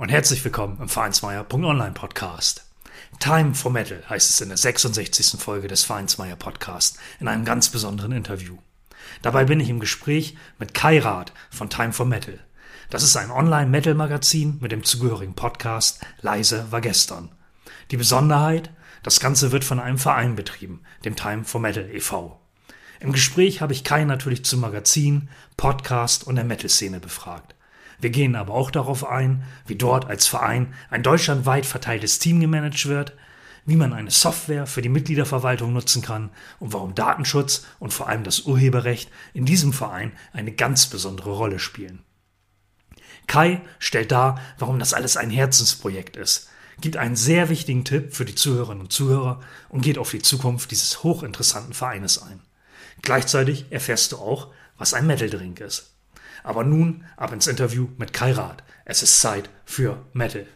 und herzlich willkommen im Vereinsmeier.online Podcast. Time for Metal heißt es in der 66. Folge des Vereinsmeier Podcast in einem ganz besonderen Interview. Dabei bin ich im Gespräch mit Kai Rath von Time for Metal. Das ist ein Online-Metal-Magazin mit dem zugehörigen Podcast Leise war gestern. Die Besonderheit, das Ganze wird von einem Verein betrieben, dem Time for Metal e.V. Im Gespräch habe ich Kai natürlich zum Magazin, Podcast und der Metal-Szene befragt. Wir gehen aber auch darauf ein, wie dort als Verein ein deutschlandweit verteiltes Team gemanagt wird, wie man eine Software für die Mitgliederverwaltung nutzen kann und warum Datenschutz und vor allem das Urheberrecht in diesem Verein eine ganz besondere Rolle spielen. Kai stellt dar, warum das alles ein Herzensprojekt ist, gibt einen sehr wichtigen Tipp für die Zuhörerinnen und Zuhörer und geht auf die Zukunft dieses hochinteressanten Vereines ein. Gleichzeitig erfährst du auch, was ein Metal Drink ist. Aber nun ab ins Interview mit Kai Rath. Es ist Zeit für Metal.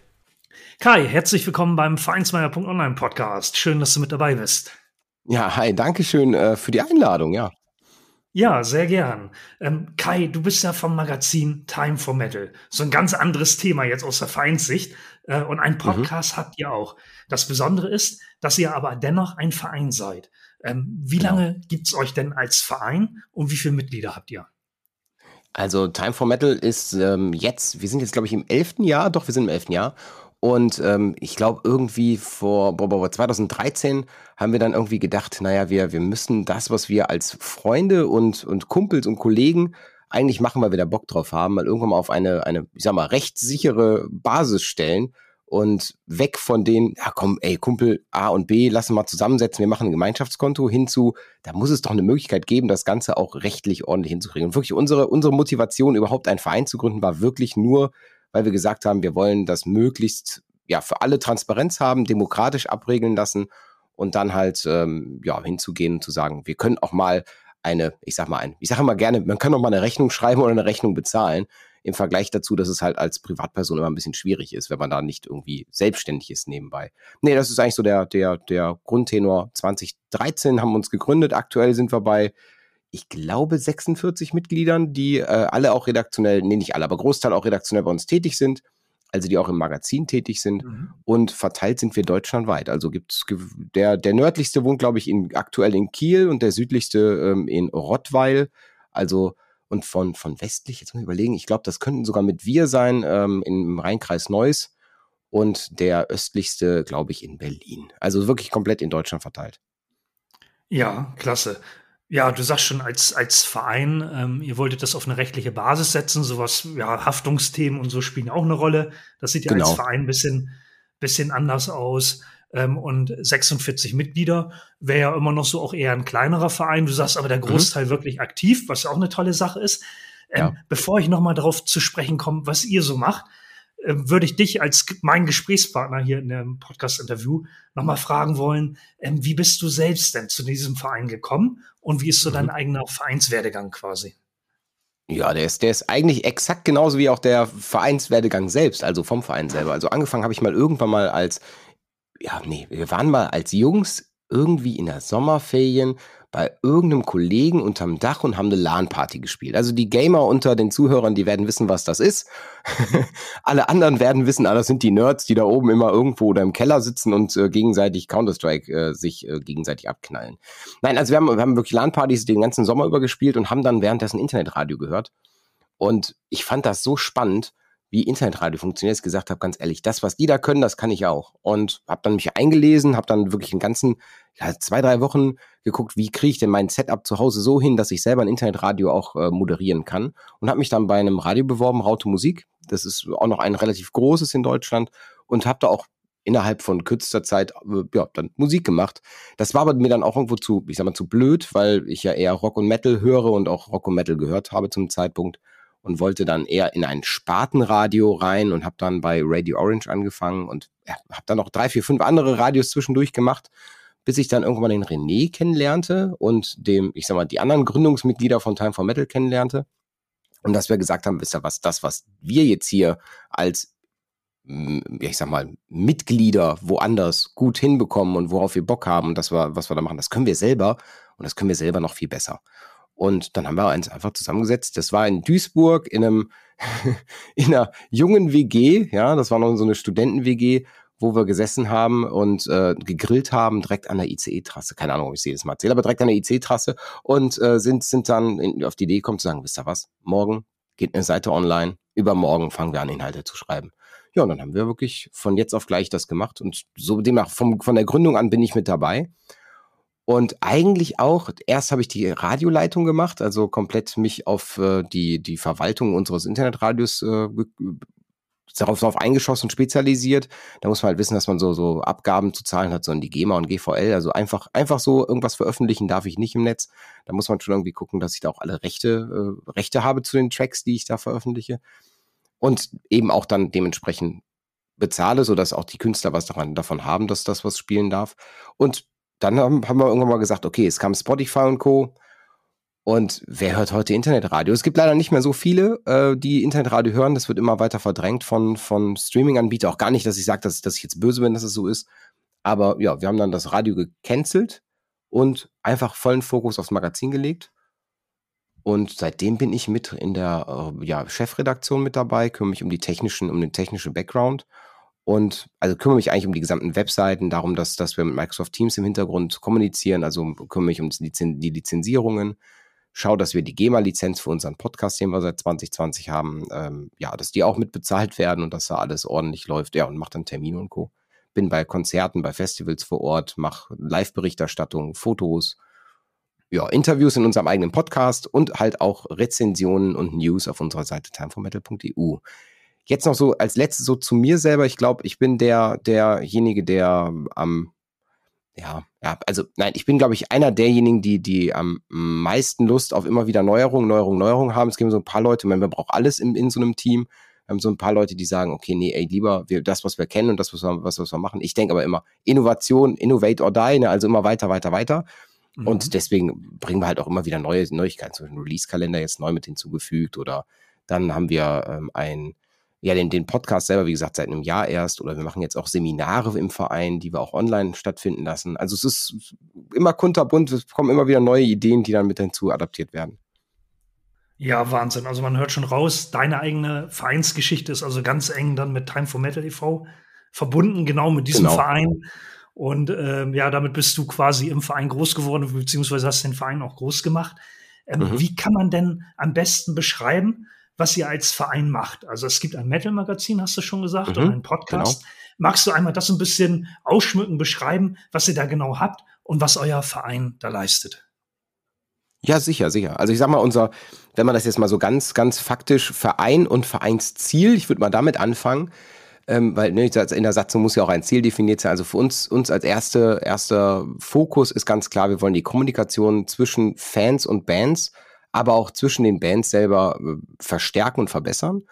Kai, herzlich willkommen beim Vereinsmeier.online Podcast. Schön, dass du mit dabei bist. Ja, hi, danke schön äh, für die Einladung, ja. Ja, sehr gern. Ähm, Kai, du bist ja vom Magazin Time for Metal. So ein ganz anderes Thema jetzt aus der Vereinssicht. Äh, und ein mhm. Podcast mhm. habt ihr auch. Das Besondere ist, dass ihr aber dennoch ein Verein seid. Ähm, wie genau. lange gibt's euch denn als Verein und wie viele Mitglieder habt ihr? Also Time for Metal ist ähm, jetzt, wir sind jetzt glaube ich im elften Jahr, doch wir sind im elften Jahr. Und ähm, ich glaube irgendwie vor boah, boah, 2013 haben wir dann irgendwie gedacht, naja, wir, wir müssen das, was wir als Freunde und, und Kumpels und Kollegen eigentlich machen, weil wir da Bock drauf haben, mal irgendwann mal auf eine, eine, ich sag mal, rechtssichere Basis stellen und weg von den, ja komm, ey, Kumpel A und B, lass mal zusammensetzen, wir machen ein Gemeinschaftskonto hinzu, da muss es doch eine Möglichkeit geben, das Ganze auch rechtlich ordentlich hinzukriegen. Und wirklich unsere, unsere Motivation, überhaupt einen Verein zu gründen, war wirklich nur, weil wir gesagt haben, wir wollen das möglichst, ja, für alle Transparenz haben, demokratisch abregeln lassen und dann halt, ähm, ja, hinzugehen und zu sagen, wir können auch mal eine, ich sag mal ein, ich sage immer gerne, man kann auch mal eine Rechnung schreiben oder eine Rechnung bezahlen im Vergleich dazu, dass es halt als Privatperson immer ein bisschen schwierig ist, wenn man da nicht irgendwie selbstständig ist nebenbei. Nee, das ist eigentlich so der, der, der Grundtenor. 2013 haben wir uns gegründet. Aktuell sind wir bei, ich glaube, 46 Mitgliedern, die äh, alle auch redaktionell, nee, nicht alle, aber Großteil auch redaktionell bei uns tätig sind also die auch im Magazin tätig sind. Mhm. Und verteilt sind wir deutschlandweit. Also gibt's der, der nördlichste wohnt, glaube ich, in, aktuell in Kiel und der südlichste ähm, in Rottweil. Also und von, von westlich, jetzt muss ich überlegen, ich glaube, das könnten sogar mit wir sein, ähm, im Rheinkreis Neuss und der östlichste, glaube ich, in Berlin. Also wirklich komplett in Deutschland verteilt. Ja, klasse. Ja, du sagst schon, als, als Verein, ähm, ihr wolltet das auf eine rechtliche Basis setzen, sowas, ja, Haftungsthemen und so spielen auch eine Rolle. Das sieht ja genau. als Verein ein bisschen, bisschen anders aus ähm, und 46 Mitglieder wäre ja immer noch so auch eher ein kleinerer Verein. Du sagst aber der mhm. Großteil mhm. wirklich aktiv, was ja auch eine tolle Sache ist. Ähm, ja. Bevor ich nochmal darauf zu sprechen komme, was ihr so macht, äh, würde ich dich als mein Gesprächspartner hier in dem Podcast-Interview nochmal fragen wollen, ähm, wie bist du selbst denn zu diesem Verein gekommen und wie ist so mhm. dein eigener Vereinswerdegang quasi? Ja, der ist, der ist eigentlich exakt genauso wie auch der Vereinswerdegang selbst, also vom Verein selber. Also angefangen habe ich mal irgendwann mal als ja, nee, wir waren mal als Jungs irgendwie in der Sommerferien bei irgendeinem Kollegen unterm Dach und haben eine LAN-Party gespielt. Also die Gamer unter den Zuhörern, die werden wissen, was das ist. Alle anderen werden wissen, ah, das sind die Nerds, die da oben immer irgendwo oder im Keller sitzen und äh, gegenseitig Counter-Strike äh, sich äh, gegenseitig abknallen. Nein, also wir haben, wir haben wirklich LAN-Partys den ganzen Sommer über gespielt und haben dann währenddessen Internetradio gehört. Und ich fand das so spannend, wie Internetradio funktioniert, gesagt habe, ganz ehrlich, das, was die da können, das kann ich auch. Und habe dann mich eingelesen, habe dann wirklich einen ganzen, ja, zwei, drei Wochen geguckt, wie kriege ich denn mein Setup zu Hause so hin, dass ich selber ein Internetradio auch äh, moderieren kann. Und habe mich dann bei einem Radio beworben, Raute Musik. Das ist auch noch ein relativ großes in Deutschland. Und habe da auch innerhalb von kürzester Zeit äh, ja, dann Musik gemacht. Das war aber mir dann auch irgendwo zu, ich sag mal, zu blöd, weil ich ja eher Rock und Metal höre und auch Rock und Metal gehört habe zum Zeitpunkt und wollte dann eher in ein Spartenradio rein und habe dann bei Radio Orange angefangen und ja, habe dann noch drei, vier, fünf andere Radios zwischendurch gemacht, bis ich dann irgendwann den René kennenlernte und dem, ich sag mal, die anderen Gründungsmitglieder von Time for Metal kennenlernte. Und dass wir gesagt haben, wisst ihr was, das, was wir jetzt hier als, ich sag mal, Mitglieder woanders gut hinbekommen und worauf wir Bock haben und das wir, was wir da machen, das können wir selber und das können wir selber noch viel besser. Und dann haben wir uns einfach zusammengesetzt. Das war in Duisburg in einem, in einer jungen WG, ja, das war noch so eine Studenten-WG, wo wir gesessen haben und äh, gegrillt haben, direkt an der ICE-Trasse. Keine Ahnung, ob ich es jedes Mal erzähle, aber direkt an der ICE-Trasse und äh, sind, sind dann in, auf die Idee gekommen zu sagen, wisst ihr was, morgen geht eine Seite online, übermorgen fangen wir an, Inhalte zu schreiben. Ja, und dann haben wir wirklich von jetzt auf gleich das gemacht und so demnach vom, von der Gründung an bin ich mit dabei. Und eigentlich auch, erst habe ich die Radioleitung gemacht, also komplett mich auf äh, die, die Verwaltung unseres Internetradios äh, darauf, darauf eingeschossen und spezialisiert. Da muss man halt wissen, dass man so, so Abgaben zu zahlen hat, so in die GEMA und GVL. Also einfach, einfach so irgendwas veröffentlichen darf ich nicht im Netz. Da muss man schon irgendwie gucken, dass ich da auch alle Rechte, äh, Rechte habe zu den Tracks, die ich da veröffentliche. Und eben auch dann dementsprechend bezahle, sodass auch die Künstler was daran, davon haben, dass das was spielen darf. Und dann haben, haben wir irgendwann mal gesagt, okay, es kam Spotify und Co. Und wer hört heute Internetradio? Es gibt leider nicht mehr so viele, äh, die Internetradio hören. Das wird immer weiter verdrängt von, von Streaming-Anbietern. Auch gar nicht, dass ich sage, dass, dass ich jetzt böse bin, dass es so ist. Aber ja, wir haben dann das Radio gecancelt und einfach vollen Fokus aufs Magazin gelegt. Und seitdem bin ich mit in der äh, ja, Chefredaktion mit dabei, kümmere mich um die technischen, um den technischen Background und also kümmere mich eigentlich um die gesamten Webseiten, darum, dass, dass wir mit Microsoft Teams im Hintergrund kommunizieren, also kümmere mich um die Lizenzierungen, schaue, dass wir die GEMA-Lizenz für unseren Podcast, den wir seit 2020 haben, ähm, ja, dass die auch mit bezahlt werden und dass da alles ordentlich läuft. Ja, und mache dann Termine und Co. Bin bei Konzerten, bei Festivals vor Ort, mache Live-Berichterstattung, Fotos, ja, Interviews in unserem eigenen Podcast und halt auch Rezensionen und News auf unserer Seite timeformetal.eu. Jetzt noch so als letztes so zu mir selber. Ich glaube, ich bin der, derjenige, der am, ja, ja, also nein, ich bin, glaube ich, einer derjenigen, die, die am meisten Lust auf immer wieder Neuerungen, Neuerungen, Neuerungen haben. Es gibt so ein paar Leute, man, man braucht alles in, in so einem Team. Wir haben so ein paar Leute, die sagen, okay, nee, ey, lieber wir, das, was wir kennen und das, was wir, was, was wir machen. Ich denke aber immer, Innovation, innovate or die, ne? also immer weiter, weiter, weiter. Mhm. Und deswegen bringen wir halt auch immer wieder neue Neuigkeiten, zum Beispiel Release-Kalender jetzt neu mit hinzugefügt oder dann haben wir ähm, ein ja, den, den Podcast selber, wie gesagt, seit einem Jahr erst oder wir machen jetzt auch Seminare im Verein, die wir auch online stattfinden lassen. Also es ist immer kunterbunt, es kommen immer wieder neue Ideen, die dann mit hinzu adaptiert werden. Ja, Wahnsinn. Also man hört schon raus, deine eigene Vereinsgeschichte ist also ganz eng dann mit Time for Metal e.V. verbunden, genau mit diesem genau. Verein. Und ähm, ja, damit bist du quasi im Verein groß geworden, beziehungsweise hast den Verein auch groß gemacht. Ähm, mhm. Wie kann man denn am besten beschreiben, was ihr als Verein macht. Also es gibt ein Metal-Magazin, hast du schon gesagt, mhm, und einen Podcast. Genau. Magst du einmal das ein bisschen ausschmücken, beschreiben, was ihr da genau habt und was euer Verein da leistet? Ja, sicher, sicher. Also ich sag mal, unser, wenn man das jetzt mal so ganz, ganz faktisch Verein und Vereinsziel, ich würde mal damit anfangen, ähm, weil ne, in der Satzung muss ja auch ein Ziel definiert sein. Also für uns, uns als erste, erster Fokus ist ganz klar, wir wollen die Kommunikation zwischen Fans und Bands aber auch zwischen den Bands selber äh, verstärken und verbessern.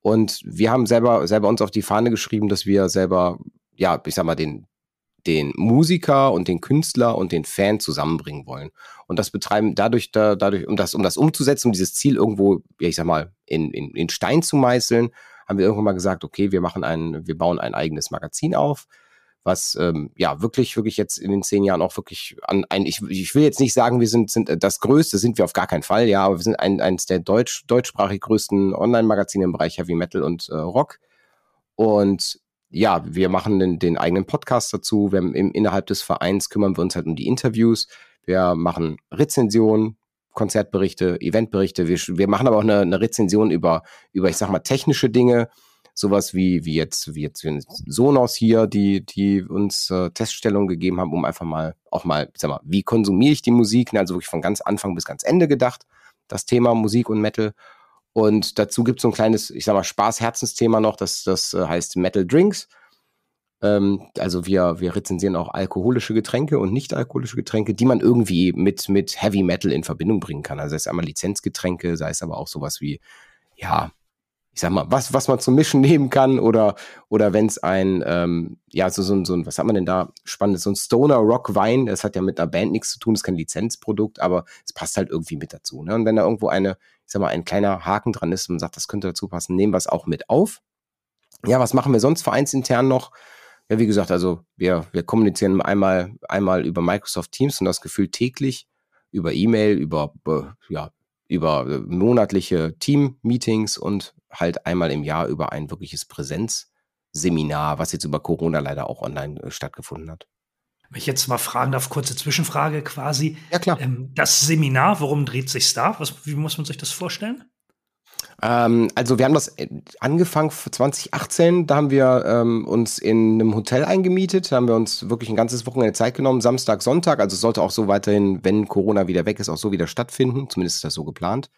Und wir haben selber, selber uns auf die Fahne geschrieben, dass wir selber, ja, ich sag mal, den, den Musiker und den Künstler und den Fan zusammenbringen wollen. Und das betreiben dadurch, da, dadurch, um das, um das umzusetzen, um dieses Ziel irgendwo, ja, ich sag mal, in, in, in Stein zu meißeln, haben wir irgendwann mal gesagt, okay, wir machen ein, wir bauen ein eigenes Magazin auf, was ähm, ja wirklich, wirklich jetzt in den zehn Jahren auch wirklich an ein, ich, ich will jetzt nicht sagen, wir sind, sind äh, das Größte, sind wir auf gar keinen Fall, ja, aber wir sind ein, eines der deutsch, deutschsprachig größten Online-Magazine im Bereich Heavy Metal und äh, Rock. Und ja, wir machen den, den eigenen Podcast dazu. Wir haben im, innerhalb des Vereins kümmern wir uns halt um die Interviews. Wir machen Rezensionen, Konzertberichte, Eventberichte. Wir, wir machen aber auch eine, eine Rezension über, über, ich sag mal, technische Dinge sowas wie, wie jetzt, wie jetzt Sonos hier, die, die uns äh, Teststellungen gegeben haben, um einfach mal, auch mal, sag mal, wie konsumiere ich die Musik, ne, also wirklich von ganz Anfang bis ganz Ende gedacht, das Thema Musik und Metal. Und dazu gibt es so ein kleines, ich sag mal, Spaß-Herzensthema noch, das, das äh, heißt Metal Drinks. Ähm, also wir, wir rezensieren auch alkoholische Getränke und nicht alkoholische Getränke, die man irgendwie mit, mit Heavy Metal in Verbindung bringen kann. Also sei es einmal Lizenzgetränke, sei es aber auch sowas wie ja, ich sag mal, was, was man zum Mischen nehmen kann oder, oder wenn es ein, ähm, ja, so, so, ein, so ein, was hat man denn da spannendes, so ein Stoner Rock Wein, das hat ja mit einer Band nichts zu tun, ist kein Lizenzprodukt, aber es passt halt irgendwie mit dazu. Ne? Und wenn da irgendwo eine, ich sag mal, ein kleiner Haken dran ist und sagt, das könnte dazu passen, nehmen wir es auch mit auf. Ja, was machen wir sonst vereinsintern noch? Ja, wie gesagt, also wir, wir kommunizieren einmal, einmal über Microsoft Teams und das Gefühl täglich, über E-Mail, über, ja, über monatliche Team-Meetings und halt einmal im Jahr über ein wirkliches Präsenzseminar, was jetzt über Corona leider auch online äh, stattgefunden hat. Wenn ich jetzt mal fragen darf, kurze Zwischenfrage quasi. Ja, klar. Ähm, das Seminar, worum dreht sich da? Was, wie muss man sich das vorstellen? Ähm, also wir haben das angefangen 2018, da haben wir ähm, uns in einem Hotel eingemietet, da haben wir uns wirklich ein ganzes Wochenende Zeit genommen, Samstag, Sonntag, also es sollte auch so weiterhin, wenn Corona wieder weg ist, auch so wieder stattfinden, zumindest ist das so geplant.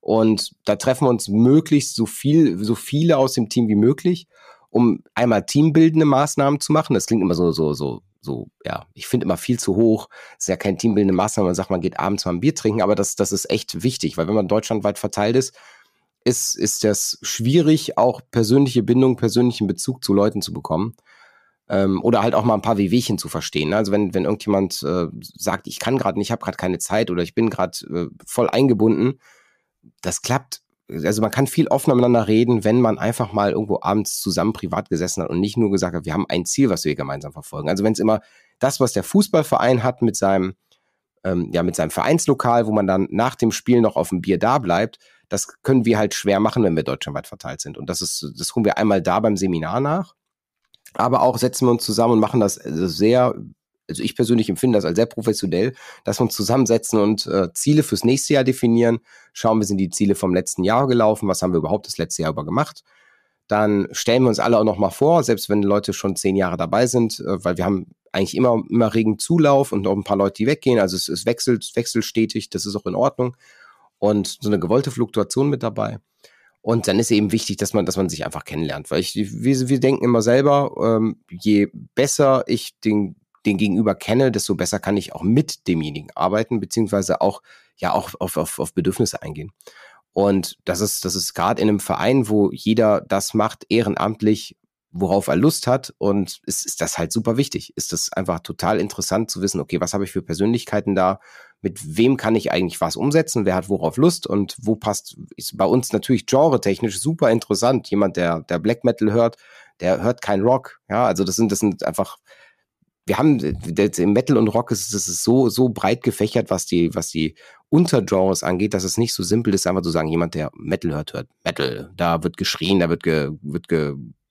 Und da treffen wir uns möglichst so viel, so viele aus dem Team wie möglich, um einmal teambildende Maßnahmen zu machen. Das klingt immer so, so, so, so, ja, ich finde immer viel zu hoch. Das ist ja kein teambildende Maßnahme, man sagt, man geht abends mal ein Bier trinken, aber das, das ist echt wichtig, weil wenn man deutschlandweit verteilt ist, ist, ist das schwierig, auch persönliche Bindung, persönlichen Bezug zu Leuten zu bekommen. Ähm, oder halt auch mal ein paar Wehwehchen zu verstehen. Ne? Also wenn, wenn irgendjemand äh, sagt, ich kann gerade nicht, ich habe gerade keine Zeit oder ich bin gerade äh, voll eingebunden, das klappt. Also man kann viel offener miteinander reden, wenn man einfach mal irgendwo abends zusammen privat gesessen hat und nicht nur gesagt hat, wir haben ein Ziel, was wir gemeinsam verfolgen. Also wenn es immer das, was der Fußballverein hat mit seinem, ähm, ja, mit seinem Vereinslokal, wo man dann nach dem Spiel noch auf dem Bier da bleibt, das können wir halt schwer machen, wenn wir deutschlandweit verteilt sind. Und das ist, das tun wir einmal da beim Seminar nach. Aber auch setzen wir uns zusammen und machen das sehr, also ich persönlich empfinde das als sehr professionell, dass wir uns zusammensetzen und äh, Ziele fürs nächste Jahr definieren. Schauen, wir sind die Ziele vom letzten Jahr gelaufen, was haben wir überhaupt das letzte Jahr über gemacht. Dann stellen wir uns alle auch nochmal vor, selbst wenn Leute schon zehn Jahre dabei sind, äh, weil wir haben eigentlich immer, immer regen Zulauf und auch ein paar Leute, die weggehen. Also es, es wechselt stetig, das ist auch in Ordnung und so eine gewollte Fluktuation mit dabei. Und dann ist eben wichtig, dass man, dass man sich einfach kennenlernt, weil ich, wir, wir denken immer selber, ähm, je besser ich den, den Gegenüber kenne, desto besser kann ich auch mit demjenigen arbeiten, beziehungsweise auch, ja, auch auf, auf, auf Bedürfnisse eingehen. Und das ist, das ist gerade in einem Verein, wo jeder das macht, ehrenamtlich, worauf er Lust hat. Und ist, ist das halt super wichtig. Ist das einfach total interessant zu wissen, okay, was habe ich für Persönlichkeiten da? Mit wem kann ich eigentlich was umsetzen? Wer hat worauf Lust? Und wo passt, ist bei uns natürlich genre-technisch super interessant. Jemand, der, der Black Metal hört, der hört kein Rock. Ja, also das sind, das sind einfach, wir haben im Metal und Rock ist es so so breit gefächert, was die was die Untergenres angeht, dass es nicht so simpel ist, einfach zu sagen, jemand der Metal hört, hört Metal. Da wird geschrien, da wird ge, wird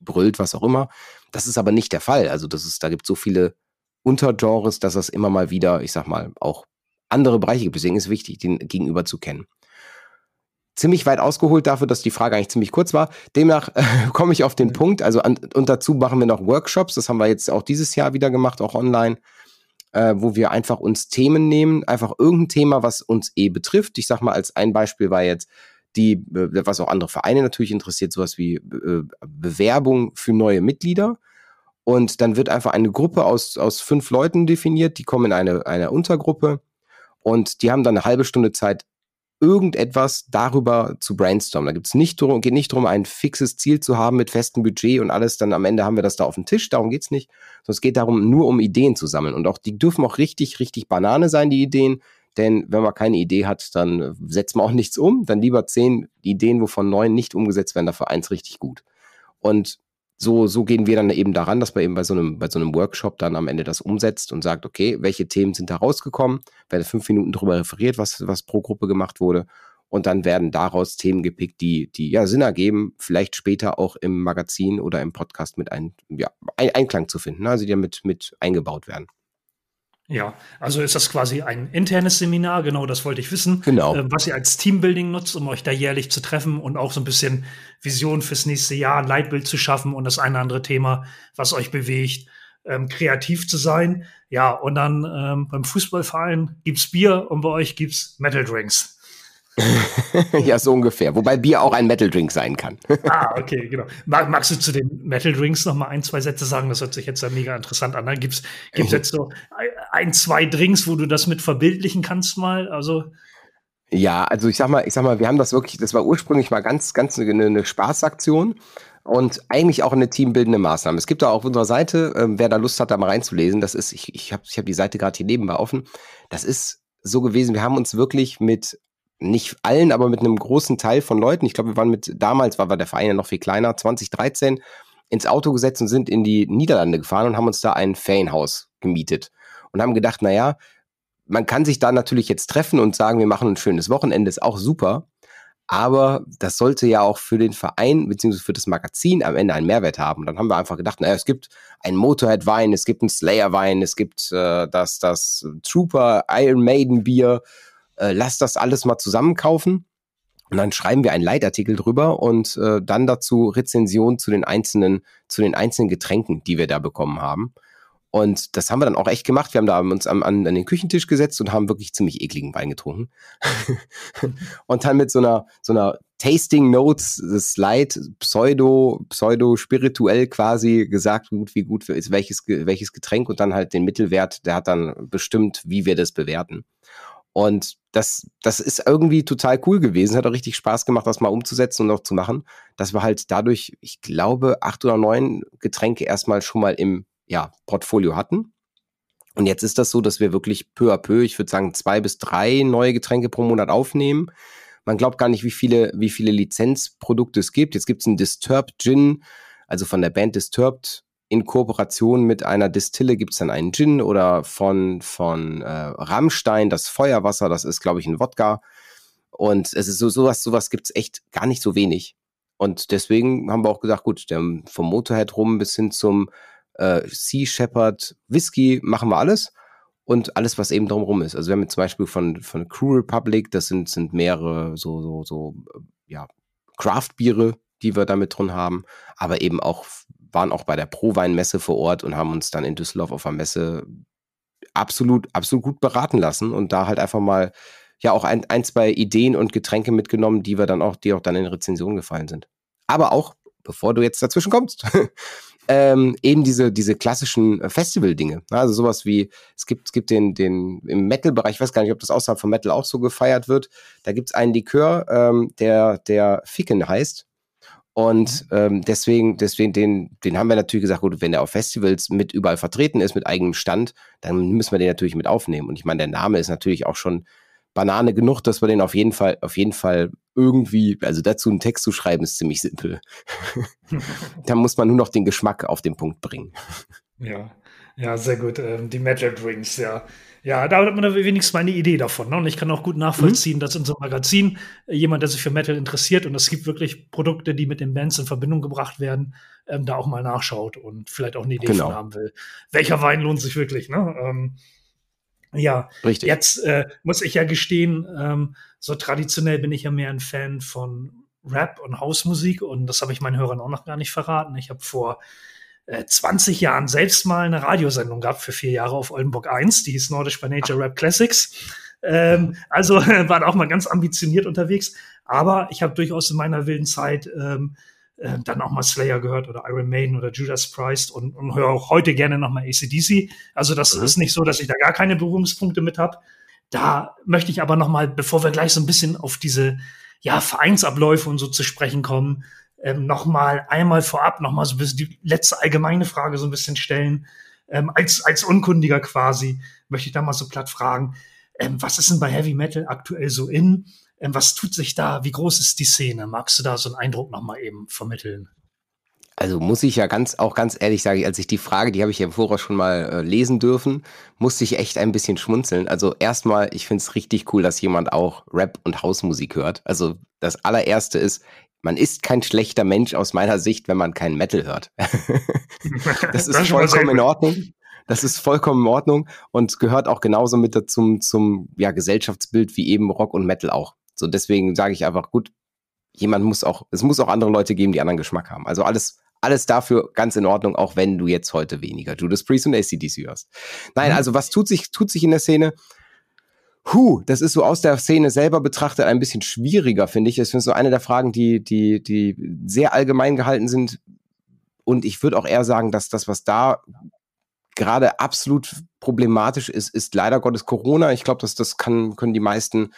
gebrüllt, was auch immer. Das ist aber nicht der Fall. Also das ist, da gibt es so viele Untergenres, dass es immer mal wieder, ich sag mal, auch andere Bereiche gibt. Deswegen ist es wichtig, den Gegenüber zu kennen ziemlich weit ausgeholt dafür, dass die Frage eigentlich ziemlich kurz war. Demnach äh, komme ich auf den Punkt. Also an, und dazu machen wir noch Workshops. Das haben wir jetzt auch dieses Jahr wieder gemacht, auch online, äh, wo wir einfach uns Themen nehmen, einfach irgendein Thema, was uns eh betrifft. Ich sag mal, als ein Beispiel war jetzt die, äh, was auch andere Vereine natürlich interessiert, sowas wie äh, Bewerbung für neue Mitglieder. Und dann wird einfach eine Gruppe aus, aus fünf Leuten definiert, die kommen in eine, eine Untergruppe und die haben dann eine halbe Stunde Zeit, irgendetwas darüber zu brainstormen. Da gibt's nicht drum, geht nicht darum, ein fixes Ziel zu haben mit festem Budget und alles, dann am Ende haben wir das da auf dem Tisch, darum geht's nicht, sondern es geht darum, nur um Ideen zu sammeln. Und auch die dürfen auch richtig, richtig Banane sein, die Ideen. Denn wenn man keine Idee hat, dann setzt man auch nichts um. Dann lieber zehn Ideen, wovon neun nicht umgesetzt werden, dafür eins richtig gut. Und so, so gehen wir dann eben daran, dass man eben bei so einem, bei so einem Workshop dann am Ende das umsetzt und sagt, okay, welche Themen sind da rausgekommen? Werde fünf Minuten darüber referiert, was, was pro Gruppe gemacht wurde. Und dann werden daraus Themen gepickt, die, die ja Sinn ergeben, vielleicht später auch im Magazin oder im Podcast mit ein, ja, ein, Einklang zu finden, also die ja mit, mit eingebaut werden. Ja, also ist das quasi ein internes Seminar, genau das wollte ich wissen. Genau. Äh, was ihr als Teambuilding nutzt, um euch da jährlich zu treffen und auch so ein bisschen Vision fürs nächste Jahr, ein Leitbild zu schaffen und das eine andere Thema, was euch bewegt, ähm, kreativ zu sein. Ja, und dann ähm, beim Fußballverein gibt's Bier und bei euch gibt's Metal Drinks. ja, so ungefähr. Wobei Bier auch ein Metal Drink sein kann. ah, okay, genau. Mag, magst du zu den Metal Drinks noch mal ein, zwei Sätze sagen? Das hört sich jetzt ja mega interessant an. Dann gibt's, gibt's jetzt so ein, zwei Drinks, wo du das mit verbildlichen kannst mal? Also. Ja, also ich sag mal, ich sag mal, wir haben das wirklich, das war ursprünglich mal ganz, ganz eine, eine Spaßaktion und eigentlich auch eine teambildende Maßnahme. Es gibt da auf unserer Seite, äh, wer da Lust hat, da mal reinzulesen, das ist, ich, ich habe ich hab die Seite gerade hier nebenbei offen, das ist so gewesen, wir haben uns wirklich mit nicht allen, aber mit einem großen Teil von Leuten, ich glaube, wir waren mit, damals war, der Verein ja noch viel kleiner, 2013, ins Auto gesetzt und sind in die Niederlande gefahren und haben uns da ein Ferienhaus gemietet und haben gedacht, naja, man kann sich da natürlich jetzt treffen und sagen, wir machen ein schönes Wochenende, ist auch super. Aber das sollte ja auch für den Verein bzw. für das Magazin am Ende einen Mehrwert haben. Und dann haben wir einfach gedacht, naja, es gibt einen Motorhead-Wein, es gibt einen Slayer-Wein, es gibt äh, das, das Trooper Iron Maiden-Bier. Äh, lass das alles mal zusammenkaufen. Und dann schreiben wir einen Leitartikel drüber und äh, dann dazu Rezension zu den einzelnen, zu den einzelnen Getränken, die wir da bekommen haben. Und das haben wir dann auch echt gemacht. Wir haben da uns an, an, an den Küchentisch gesetzt und haben wirklich ziemlich ekligen Wein getrunken. und dann mit so einer, so einer Tasting Notes Slide pseudo, pseudo spirituell quasi gesagt, gut, wie gut ist welches, welches Getränk und dann halt den Mittelwert, der hat dann bestimmt, wie wir das bewerten. Und das, das ist irgendwie total cool gewesen. Hat auch richtig Spaß gemacht, das mal umzusetzen und auch zu machen. Dass wir halt dadurch, ich glaube, acht oder neun Getränke erstmal schon mal im ja, Portfolio hatten. Und jetzt ist das so, dass wir wirklich peu à peu, ich würde sagen, zwei bis drei neue Getränke pro Monat aufnehmen. Man glaubt gar nicht, wie viele, wie viele Lizenzprodukte es gibt. Jetzt gibt es einen Disturbed Gin, also von der Band Disturbed. In Kooperation mit einer Distille gibt es dann einen Gin oder von, von äh, Rammstein das Feuerwasser, das ist, glaube ich, ein Wodka. Und es ist so, sowas, sowas gibt es echt gar nicht so wenig. Und deswegen haben wir auch gesagt, gut, vom Motorhead rum bis hin zum äh, Sea Shepherd, Whisky, machen wir alles und alles, was eben drumherum ist. Also wir haben jetzt zum Beispiel von, von Crew Republic, das sind, sind mehrere so, so, so, ja, Craft-Biere, die wir damit drin haben, aber eben auch, waren auch bei der Pro-Wein-Messe vor Ort und haben uns dann in Düsseldorf auf der Messe absolut, absolut gut beraten lassen und da halt einfach mal, ja, auch ein, ein, zwei Ideen und Getränke mitgenommen, die wir dann auch, die auch dann in Rezensionen gefallen sind. Aber auch, bevor du jetzt dazwischen kommst, ähm, eben diese, diese klassischen äh, Festival-Dinge. Also sowas wie, es gibt, es gibt den, den, im Metal-Bereich, ich weiß gar nicht, ob das außerhalb von Metal auch so gefeiert wird. Da gibt's einen Likör, ähm, der, der Ficken heißt. Und mhm. ähm, deswegen, deswegen, den, den haben wir natürlich gesagt, gut, wenn der auf Festivals mit überall vertreten ist, mit eigenem Stand, dann müssen wir den natürlich mit aufnehmen. Und ich meine, der Name ist natürlich auch schon Banane genug, dass wir den auf jeden Fall, auf jeden Fall irgendwie, also dazu einen Text zu schreiben, ist ziemlich simpel. da muss man nur noch den Geschmack auf den Punkt bringen. Ja, ja, sehr gut. Ähm, die Metal Drinks, ja. Ja, da hat man wenigstens mal eine Idee davon. Ne? Und ich kann auch gut nachvollziehen, mhm. dass in so einem Magazin äh, jemand, der sich für Metal interessiert und es gibt wirklich Produkte, die mit den Bands in Verbindung gebracht werden, ähm, da auch mal nachschaut und vielleicht auch eine Idee genau. von haben will. Welcher Wein lohnt sich wirklich? Ne? Ähm, ja, Richtig. jetzt äh, muss ich ja gestehen, ähm, so traditionell bin ich ja mehr ein Fan von Rap und Hausmusik und das habe ich meinen Hörern auch noch gar nicht verraten. Ich habe vor 20 Jahren selbst mal eine Radiosendung gehabt für vier Jahre auf Oldenburg 1, die hieß Nordisch by Nature Rap Classics. Ähm, also war auch mal ganz ambitioniert unterwegs, aber ich habe durchaus in meiner wilden Zeit ähm, äh, dann auch mal Slayer gehört oder Iron Maiden oder Judas Priest und, und höre auch heute gerne nochmal ACDC. Also das mhm. ist nicht so, dass ich da gar keine Berührungspunkte mit habe. Da möchte ich aber nochmal, bevor wir gleich so ein bisschen auf diese ja, Vereinsabläufe und so zu sprechen kommen, ähm, nochmal einmal vorab nochmal so ein bisschen die letzte allgemeine Frage so ein bisschen stellen. Ähm, als, als Unkundiger quasi möchte ich da mal so platt fragen, ähm, was ist denn bei Heavy Metal aktuell so in? Ähm, was tut sich da? Wie groß ist die Szene? Magst du da so einen Eindruck nochmal eben vermitteln? Also muss ich ja ganz, auch ganz ehrlich sagen, als ich die Frage, die habe ich ja im Voraus schon mal äh, lesen dürfen, musste ich echt ein bisschen schmunzeln. Also erstmal, ich finde es richtig cool, dass jemand auch Rap und Hausmusik hört. Also das allererste ist, man ist kein schlechter Mensch aus meiner Sicht, wenn man keinen Metal hört. das ist vollkommen in Ordnung. Das ist vollkommen in Ordnung und gehört auch genauso mit zum, zum ja, Gesellschaftsbild wie eben Rock und Metal auch. So, deswegen sage ich einfach, gut, jemand muss auch, es muss auch andere Leute geben, die anderen Geschmack haben. Also alles, alles dafür ganz in Ordnung, auch wenn du jetzt heute weniger Judas Priest und ACDC hörst. Nein, mhm. also was tut sich, tut sich in der Szene? Huh, das ist so aus der Szene selber betrachtet ein bisschen schwieriger, finde ich. Das ist so eine der Fragen, die, die, die sehr allgemein gehalten sind. Und ich würde auch eher sagen, dass das, was da gerade absolut problematisch ist, ist leider Gottes Corona. Ich glaube, dass das kann, können die meisten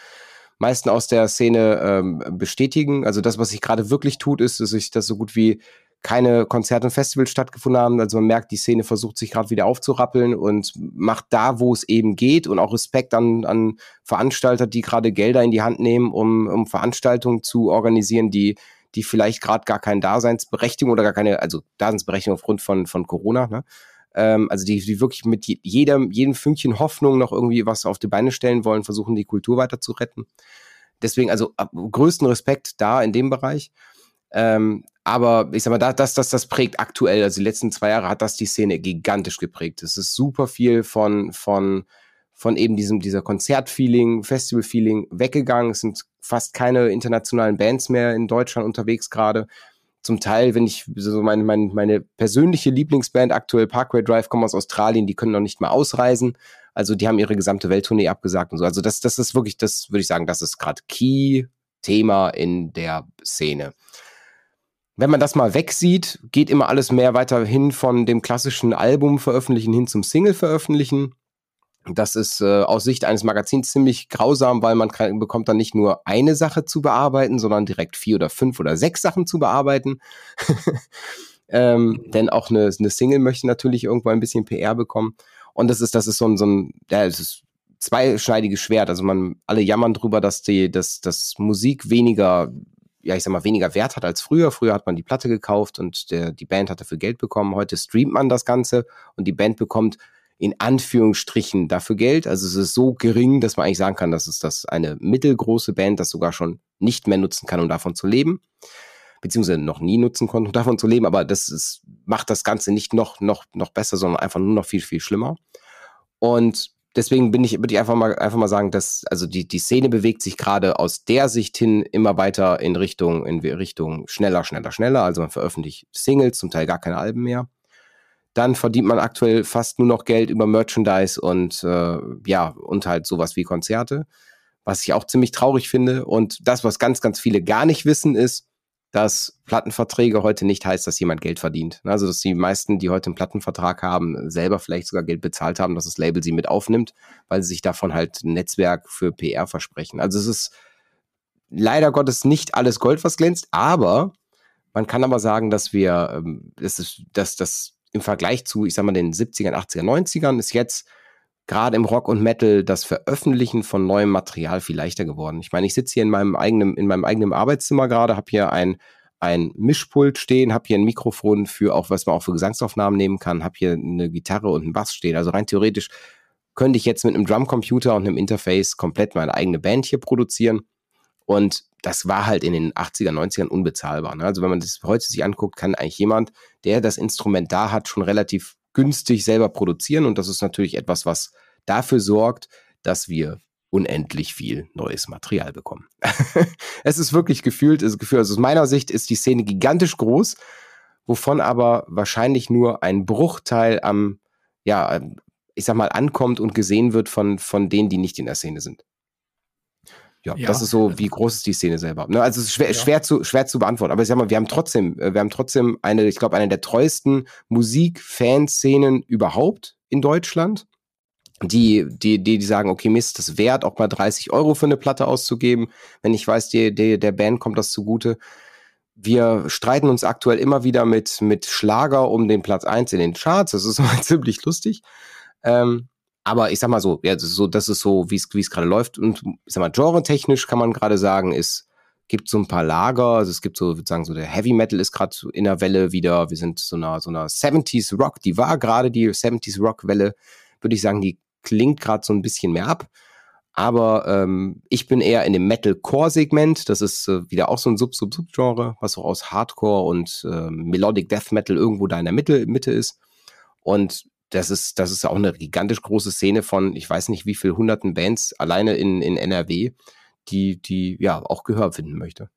meisten aus der Szene ähm, bestätigen. Also das, was sich gerade wirklich tut, ist, dass sich das so gut wie keine Konzerte und Festivals stattgefunden haben. Also man merkt, die Szene versucht sich gerade wieder aufzurappeln und macht da, wo es eben geht und auch Respekt an, an Veranstalter, die gerade Gelder in die Hand nehmen, um, um Veranstaltungen zu organisieren, die die vielleicht gerade gar keine Daseinsberechtigung oder gar keine, also Daseinsberechtigung aufgrund von, von Corona, ne? Ähm, also die, die wirklich mit jedem, jedem Fünkchen Hoffnung noch irgendwie was auf die Beine stellen wollen, versuchen die Kultur weiter zu retten. Deswegen, also größten Respekt da in dem Bereich. Ähm, aber ich sag mal, das, das, das prägt aktuell, also die letzten zwei Jahre hat das die Szene gigantisch geprägt. Es ist super viel von, von, von eben diesem, dieser Konzertfeeling, Festivalfeeling weggegangen. Es sind fast keine internationalen Bands mehr in Deutschland unterwegs gerade. Zum Teil, wenn ich so meine, meine, meine persönliche Lieblingsband aktuell Parkway Drive kommen aus Australien, die können noch nicht mal ausreisen. Also die haben ihre gesamte Welttournee abgesagt und so. Also das, das ist wirklich, das würde ich sagen, das ist gerade Key-Thema in der Szene. Wenn man das mal wegsieht, geht immer alles mehr weiter hin von dem klassischen Album veröffentlichen hin zum Single veröffentlichen. Das ist äh, aus Sicht eines Magazins ziemlich grausam, weil man kann, bekommt dann nicht nur eine Sache zu bearbeiten, sondern direkt vier oder fünf oder sechs Sachen zu bearbeiten. ähm, denn auch eine, eine Single möchte natürlich irgendwo ein bisschen PR bekommen. Und das ist, das ist so ein, so ein, ja, es ist zweischneidiges Schwert. Also man, alle jammern drüber, dass die, dass, dass Musik weniger, ja, ich sag mal, weniger Wert hat als früher. Früher hat man die Platte gekauft und der, die Band hat dafür Geld bekommen. Heute streamt man das Ganze und die Band bekommt in Anführungsstrichen dafür Geld. Also es ist so gering, dass man eigentlich sagen kann, dass es das eine mittelgroße Band das sogar schon nicht mehr nutzen kann, um davon zu leben. Beziehungsweise noch nie nutzen konnte, um davon zu leben. Aber das ist, macht das Ganze nicht noch, noch, noch besser, sondern einfach nur noch viel, viel schlimmer. Und deswegen bin ich, würde ich einfach mal, einfach mal sagen, dass, also die, die Szene bewegt sich gerade aus der Sicht hin immer weiter in Richtung, in Richtung schneller, schneller, schneller. Also man veröffentlicht Singles, zum Teil gar keine Alben mehr dann verdient man aktuell fast nur noch Geld über Merchandise und äh, ja, und halt sowas wie Konzerte, was ich auch ziemlich traurig finde. Und das, was ganz, ganz viele gar nicht wissen, ist, dass Plattenverträge heute nicht heißt, dass jemand Geld verdient. Also, dass die meisten, die heute einen Plattenvertrag haben, selber vielleicht sogar Geld bezahlt haben, dass das Label sie mit aufnimmt, weil sie sich davon halt ein Netzwerk für PR versprechen. Also, es ist leider Gottes nicht alles Gold, was glänzt, aber man kann aber sagen, dass wir, ähm, das ist, dass das im Vergleich zu, ich sag mal, den 70ern, 80ern, 90ern ist jetzt gerade im Rock und Metal das Veröffentlichen von neuem Material viel leichter geworden. Ich meine, ich sitze hier in meinem eigenen, in meinem eigenen Arbeitszimmer gerade, habe hier ein, ein Mischpult stehen, habe hier ein Mikrofon für auch, was man auch für Gesangsaufnahmen nehmen kann, habe hier eine Gitarre und einen Bass stehen. Also rein theoretisch könnte ich jetzt mit einem Drumcomputer und einem Interface komplett meine eigene Band hier produzieren. Und das war halt in den 80er, 90ern unbezahlbar. Ne? Also wenn man das heute sich anguckt, kann eigentlich jemand, der das Instrument da hat, schon relativ günstig selber produzieren. Und das ist natürlich etwas, was dafür sorgt, dass wir unendlich viel neues Material bekommen. es ist wirklich gefühlt, ist gefühlt, also aus meiner Sicht ist die Szene gigantisch groß, wovon aber wahrscheinlich nur ein Bruchteil am, ja, ich sag mal, ankommt und gesehen wird von, von denen, die nicht in der Szene sind. Ja, ja, das ist so, wie groß ist die Szene selber. Ne? Also es ist schwer, ja. schwer, zu, schwer zu beantworten. Aber ich sag mal, wir haben trotzdem, äh, wir haben trotzdem eine, ich glaube, eine der treuesten Musik-Fanszenen überhaupt in Deutschland. Die, die, die, die sagen, okay, Mist, das wert, auch mal 30 Euro für eine Platte auszugeben, wenn ich weiß, die, die, der Band kommt das zugute. Wir streiten uns aktuell immer wieder mit, mit Schlager um den Platz eins in den Charts. Das ist mal ziemlich lustig. Ähm, aber ich sag mal so, ja, das ist so, das ist so, wie es gerade läuft. Und ich sag mal, genre-technisch kann man gerade sagen, es gibt so ein paar Lager. Also es gibt so, würde sagen, so der Heavy Metal ist gerade in der Welle wieder. Wir sind so einer so einer 70s Rock, die war gerade die 70s Rock-Welle, würde ich sagen, die klingt gerade so ein bisschen mehr ab. Aber ähm, ich bin eher in dem Metal-Core-Segment. Das ist äh, wieder auch so ein Sub-Sub-Sub-Genre, was so aus Hardcore und äh, Melodic Death Metal irgendwo da in der Mitte, Mitte ist. Und das ist, das ist auch eine gigantisch große Szene von, ich weiß nicht wie viel hunderten Bands alleine in, in NRW, die, die ja auch Gehör finden möchte.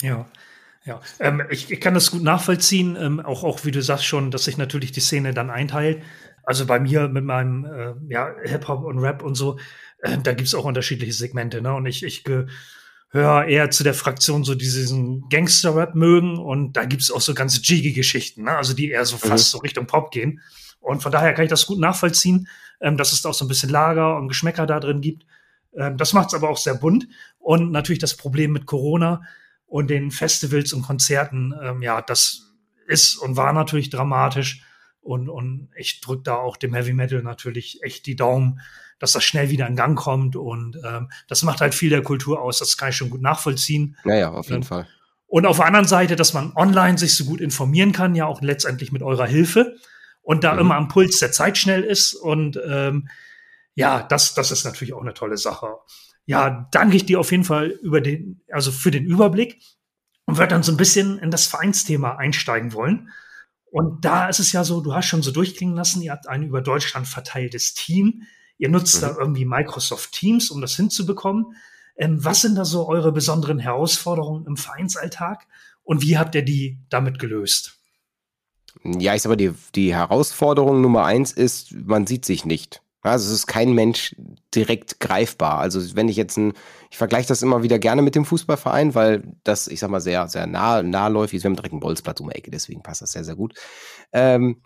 Ja. Ja, ähm, ich, ich kann das gut nachvollziehen, ähm, auch, auch wie du sagst schon, dass sich natürlich die Szene dann einteilt. Also bei mir mit meinem äh, ja, Hip-Hop und Rap und so, äh, da gibt's auch unterschiedliche Segmente. Ne? Und ich, ich gehöre eher zu der Fraktion, so die diesen Gangster-Rap mögen. Und da gibt's auch so ganz jiggy Geschichten, ne? also die eher so fast mhm. so Richtung Pop gehen. Und von daher kann ich das gut nachvollziehen, ähm, dass es da auch so ein bisschen Lager und Geschmäcker da drin gibt. Ähm, das macht es aber auch sehr bunt. Und natürlich das Problem mit Corona und den Festivals und Konzerten, ähm, ja, das ist und war natürlich dramatisch. Und, und ich drücke da auch dem Heavy Metal natürlich echt die Daumen, dass das schnell wieder in Gang kommt. Und ähm, das macht halt viel der Kultur aus. Das kann ich schon gut nachvollziehen. Naja, auf jeden ähm, Fall. Und auf der anderen Seite, dass man online sich so gut informieren kann, ja auch letztendlich mit eurer Hilfe und da mhm. immer am Puls der Zeit schnell ist. Und ähm, ja, das, das ist natürlich auch eine tolle Sache. Ja, danke ich dir auf jeden Fall über den, also für den Überblick und würde dann so ein bisschen in das Vereinsthema einsteigen wollen. Und da ist es ja so, du hast schon so durchklingen lassen, ihr habt ein über Deutschland verteiltes Team. Ihr nutzt mhm. da irgendwie Microsoft Teams, um das hinzubekommen. Ähm, was sind da so eure besonderen Herausforderungen im Vereinsalltag und wie habt ihr die damit gelöst? Ja, ich sag mal, die, die Herausforderung Nummer eins ist, man sieht sich nicht. Also es ist kein Mensch direkt greifbar. Also wenn ich jetzt ein, ich vergleiche das immer wieder gerne mit dem Fußballverein, weil das, ich sag mal, sehr, sehr nah, nahläufig ist. Wir haben direkt einen Bolzplatz um die Ecke, deswegen passt das sehr, sehr gut. Ähm,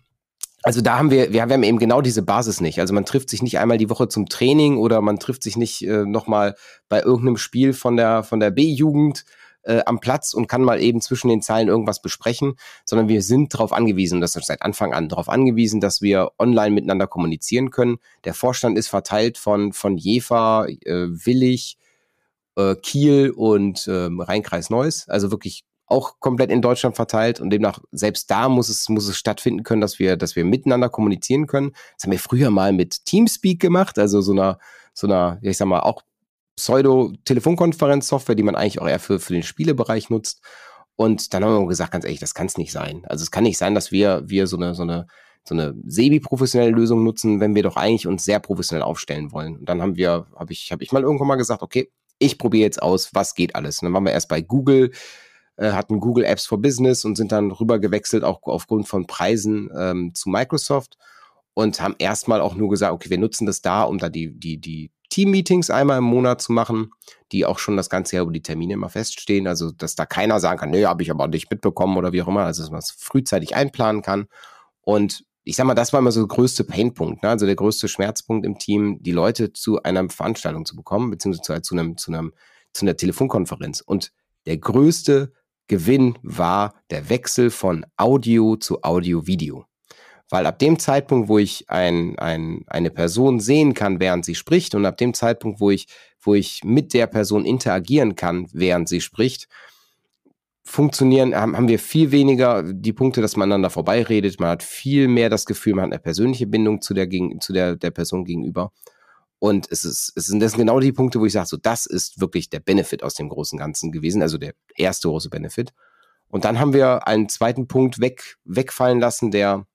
also da haben wir, wir haben eben genau diese Basis nicht. Also man trifft sich nicht einmal die Woche zum Training oder man trifft sich nicht äh, nochmal bei irgendeinem Spiel von der, von der B-Jugend äh, am Platz und kann mal eben zwischen den Zeilen irgendwas besprechen, sondern wir sind darauf angewiesen, das ist seit Anfang an darauf angewiesen, dass wir online miteinander kommunizieren können. Der Vorstand ist verteilt von, von Jever, äh, Willig, äh, Kiel und äh, Rheinkreis Neuss, also wirklich auch komplett in Deutschland verteilt und demnach selbst da muss es muss es stattfinden können, dass wir dass wir miteinander kommunizieren können. Das haben wir früher mal mit Teamspeak gemacht, also so einer so einer ich sag mal auch Pseudo-Telefonkonferenz-Software, die man eigentlich auch eher für, für den Spielebereich nutzt. Und dann haben wir gesagt, ganz ehrlich, das kann es nicht sein. Also es kann nicht sein, dass wir, wir so eine, so eine, so eine semi-professionelle Lösung nutzen, wenn wir doch eigentlich uns sehr professionell aufstellen wollen. Und dann haben wir, habe ich, habe ich mal irgendwann mal gesagt, okay, ich probiere jetzt aus, was geht alles. Und dann waren wir erst bei Google, äh, hatten Google Apps for Business und sind dann rüber gewechselt, auch aufgrund von Preisen ähm, zu Microsoft und haben erstmal auch nur gesagt, okay, wir nutzen das da, um da die, die, die Team-Meetings einmal im Monat zu machen, die auch schon das ganze Jahr über die Termine immer feststehen. Also, dass da keiner sagen kann, nee, habe ich aber nicht mitbekommen oder wie auch immer. Also, dass man es frühzeitig einplanen kann. Und ich sag mal, das war immer so der größte Painpunkt, ne? also der größte Schmerzpunkt im Team, die Leute zu einer Veranstaltung zu bekommen, beziehungsweise zu einem, zu einem, zu einer Telefonkonferenz. Und der größte Gewinn war der Wechsel von Audio zu Audio-Video. Weil ab dem Zeitpunkt, wo ich ein, ein, eine Person sehen kann, während sie spricht, und ab dem Zeitpunkt, wo ich, wo ich mit der Person interagieren kann, während sie spricht, funktionieren, haben wir viel weniger die Punkte, dass man aneinander vorbeiredet. Man hat viel mehr das Gefühl, man hat eine persönliche Bindung zu der, zu der, der Person gegenüber. Und es, ist, es sind das genau die Punkte, wo ich sage, so das ist wirklich der Benefit aus dem großen Ganzen gewesen, also der erste große Benefit. Und dann haben wir einen zweiten Punkt weg, wegfallen lassen, der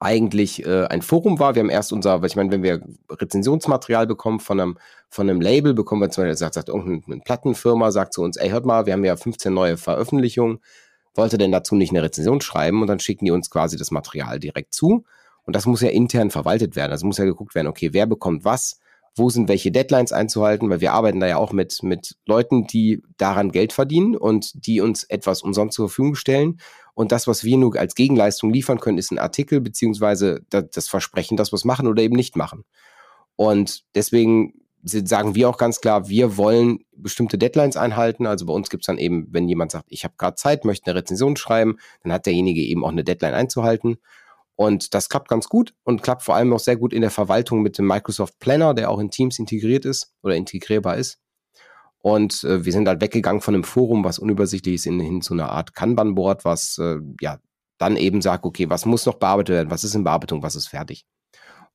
eigentlich äh, ein Forum war. Wir haben erst unser, weil ich meine, wenn wir Rezensionsmaterial bekommen von einem, von einem Label, bekommen wir zum Beispiel, sagt, sagt irgendeine Plattenfirma, sagt zu uns, ey, hört mal, wir haben ja 15 neue Veröffentlichungen, wollte denn dazu nicht eine Rezension schreiben? Und dann schicken die uns quasi das Material direkt zu. Und das muss ja intern verwaltet werden. Also muss ja geguckt werden, okay, wer bekommt was, wo sind welche Deadlines einzuhalten, weil wir arbeiten da ja auch mit, mit Leuten, die daran Geld verdienen und die uns etwas umsonst zur Verfügung stellen. Und das, was wir nur als Gegenleistung liefern können, ist ein Artikel beziehungsweise das Versprechen, dass wir es machen oder eben nicht machen. Und deswegen sagen wir auch ganz klar, wir wollen bestimmte Deadlines einhalten. Also bei uns gibt es dann eben, wenn jemand sagt, ich habe gerade Zeit, möchte eine Rezension schreiben, dann hat derjenige eben auch eine Deadline einzuhalten. Und das klappt ganz gut und klappt vor allem auch sehr gut in der Verwaltung mit dem Microsoft Planner, der auch in Teams integriert ist oder integrierbar ist. Und äh, wir sind halt weggegangen von einem Forum, was unübersichtlich ist, in, hin zu einer Art Kanban-Board, was äh, ja dann eben sagt, okay, was muss noch bearbeitet werden, was ist in Bearbeitung, was ist fertig.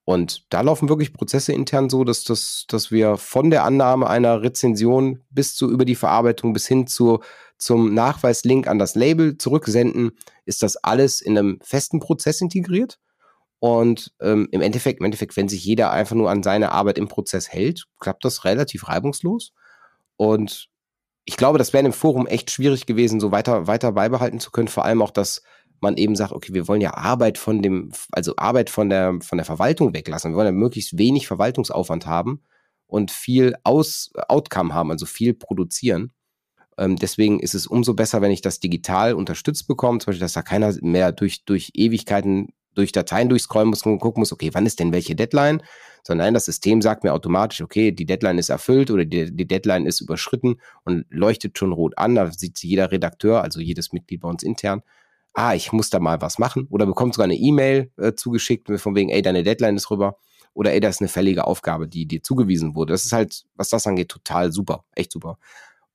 Und da laufen wirklich Prozesse intern so, dass, dass, dass wir von der Annahme einer Rezension bis zu über die Verarbeitung bis hin zu, zum Nachweislink an das Label zurücksenden, ist das alles in einem festen Prozess integriert. Und ähm, im Endeffekt, im Endeffekt, wenn sich jeder einfach nur an seine Arbeit im Prozess hält, klappt das relativ reibungslos. Und ich glaube, das wäre im Forum echt schwierig gewesen, so weiter, weiter beibehalten zu können. Vor allem auch, dass man eben sagt, okay, wir wollen ja Arbeit von dem, also Arbeit von der, von der Verwaltung weglassen. Wir wollen ja möglichst wenig Verwaltungsaufwand haben und viel Aus, Outcome haben, also viel produzieren. Ähm, deswegen ist es umso besser, wenn ich das digital unterstützt bekomme, zum Beispiel, dass da keiner mehr durch, durch Ewigkeiten durch Dateien durchscrollen muss und gucken muss, okay, wann ist denn welche Deadline, sondern nein, das System sagt mir automatisch, okay, die Deadline ist erfüllt oder die, die Deadline ist überschritten und leuchtet schon rot an. Da sieht jeder Redakteur, also jedes Mitglied bei uns intern, ah, ich muss da mal was machen oder bekommt sogar eine E-Mail äh, zugeschickt von wegen, ey, deine Deadline ist rüber oder ey, das ist eine fällige Aufgabe, die dir zugewiesen wurde. Das ist halt, was das angeht, total super, echt super.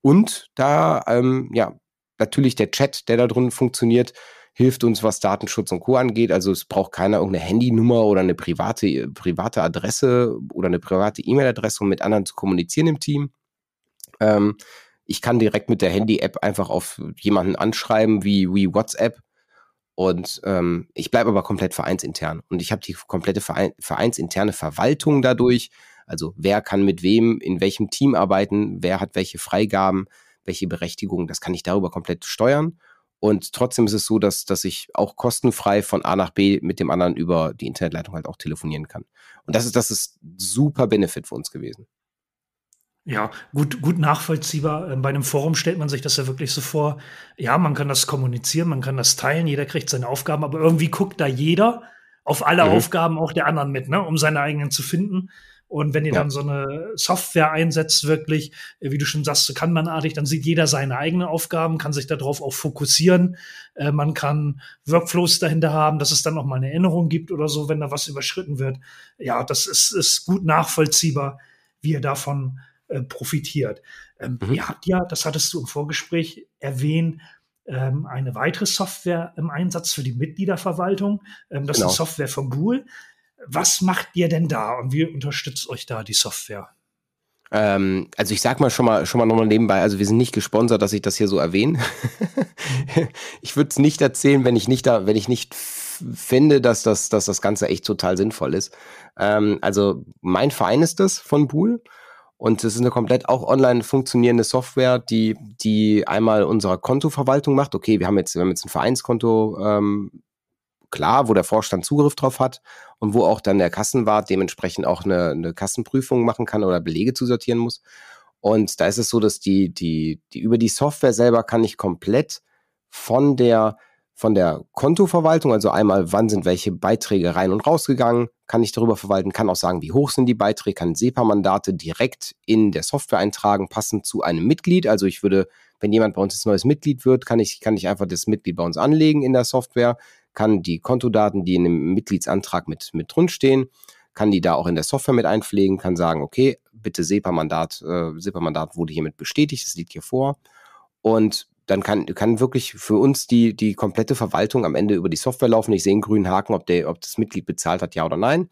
Und da, ähm, ja, natürlich der Chat, der da drin funktioniert, hilft uns, was Datenschutz und Co. angeht. Also es braucht keiner irgendeine Handynummer oder eine private, private Adresse oder eine private E-Mail-Adresse, um mit anderen zu kommunizieren im Team. Ähm, ich kann direkt mit der Handy-App einfach auf jemanden anschreiben, wie, wie WhatsApp. Und ähm, ich bleibe aber komplett vereinsintern. Und ich habe die komplette Verein, vereinsinterne Verwaltung dadurch. Also wer kann mit wem in welchem Team arbeiten, wer hat welche Freigaben, welche Berechtigungen, das kann ich darüber komplett steuern. Und trotzdem ist es so, dass, dass ich auch kostenfrei von A nach B mit dem anderen über die Internetleitung halt auch telefonieren kann. Und das ist, das ist super Benefit für uns gewesen. Ja, gut, gut nachvollziehbar. Ähm, bei einem Forum stellt man sich das ja wirklich so vor. Ja, man kann das kommunizieren, man kann das teilen, jeder kriegt seine Aufgaben, aber irgendwie guckt da jeder auf alle mhm. Aufgaben auch der anderen mit, ne, um seine eigenen zu finden. Und wenn ihr ja. dann so eine Software einsetzt, wirklich, äh, wie du schon sagst, so kanbanartig, dann sieht jeder seine eigenen Aufgaben, kann sich darauf auch fokussieren. Äh, man kann Workflows dahinter haben, dass es dann auch mal eine Erinnerung gibt oder so, wenn da was überschritten wird. Ja, das ist, ist gut nachvollziehbar, wie ihr davon äh, profitiert. Ähm, mhm. Ihr habt ja, das hattest du im Vorgespräch erwähnt, ähm, eine weitere Software im Einsatz für die Mitgliederverwaltung. Ähm, das genau. ist Software von Bool. Was macht ihr denn da und wie unterstützt euch da die Software? Ähm, also ich sag mal schon mal schon mal nochmal nebenbei, also wir sind nicht gesponsert, dass ich das hier so erwähne. ich würde es nicht erzählen, wenn ich nicht da, wenn ich nicht finde, dass das, dass das Ganze echt total sinnvoll ist. Ähm, also mein Verein ist das von Pool. Und es ist eine komplett auch online funktionierende Software, die, die einmal unsere Kontoverwaltung macht. Okay, wir haben jetzt, wir haben jetzt ein Vereinskonto ähm, klar, wo der Vorstand Zugriff drauf hat und wo auch dann der Kassenwart dementsprechend auch eine, eine Kassenprüfung machen kann oder Belege zusortieren muss. Und da ist es so, dass die, die, die über die Software selber kann ich komplett von der von der Kontoverwaltung, also einmal, wann sind welche Beiträge rein und rausgegangen, kann ich darüber verwalten, kann auch sagen, wie hoch sind die Beiträge, kann SEPA-Mandate direkt in der Software eintragen, passend zu einem Mitglied. Also ich würde, wenn jemand bei uns jetzt neues Mitglied wird, kann ich, kann ich einfach das Mitglied bei uns anlegen in der Software, kann die Kontodaten, die in dem Mitgliedsantrag mit, mit drin stehen, kann die da auch in der Software mit einpflegen, kann sagen, okay, bitte SEPA-Mandat, äh, SEPA-Mandat wurde hiermit bestätigt, das liegt hier vor. Und dann kann, kann wirklich für uns die, die komplette Verwaltung am Ende über die Software laufen. Ich sehe einen grünen Haken, ob, der, ob das Mitglied bezahlt hat, ja oder nein.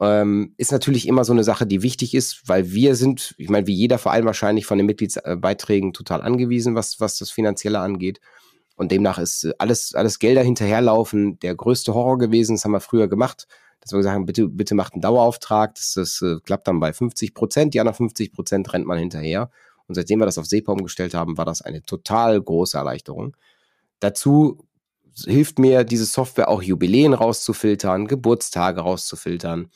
Ähm, ist natürlich immer so eine Sache, die wichtig ist, weil wir sind, ich meine, wie jeder Verein wahrscheinlich von den Mitgliedsbeiträgen total angewiesen, was, was das Finanzielle angeht. Und demnach ist alles, alles Gelder hinterherlaufen der größte Horror gewesen. Das haben wir früher gemacht, dass wir gesagt haben, bitte, bitte macht einen Dauerauftrag. Das, das äh, klappt dann bei 50 Prozent. Die anderen 50 Prozent rennt man hinterher. Und seitdem wir das auf SEPA umgestellt haben, war das eine total große Erleichterung. Dazu hilft mir diese Software auch Jubiläen rauszufiltern, Geburtstage rauszufiltern.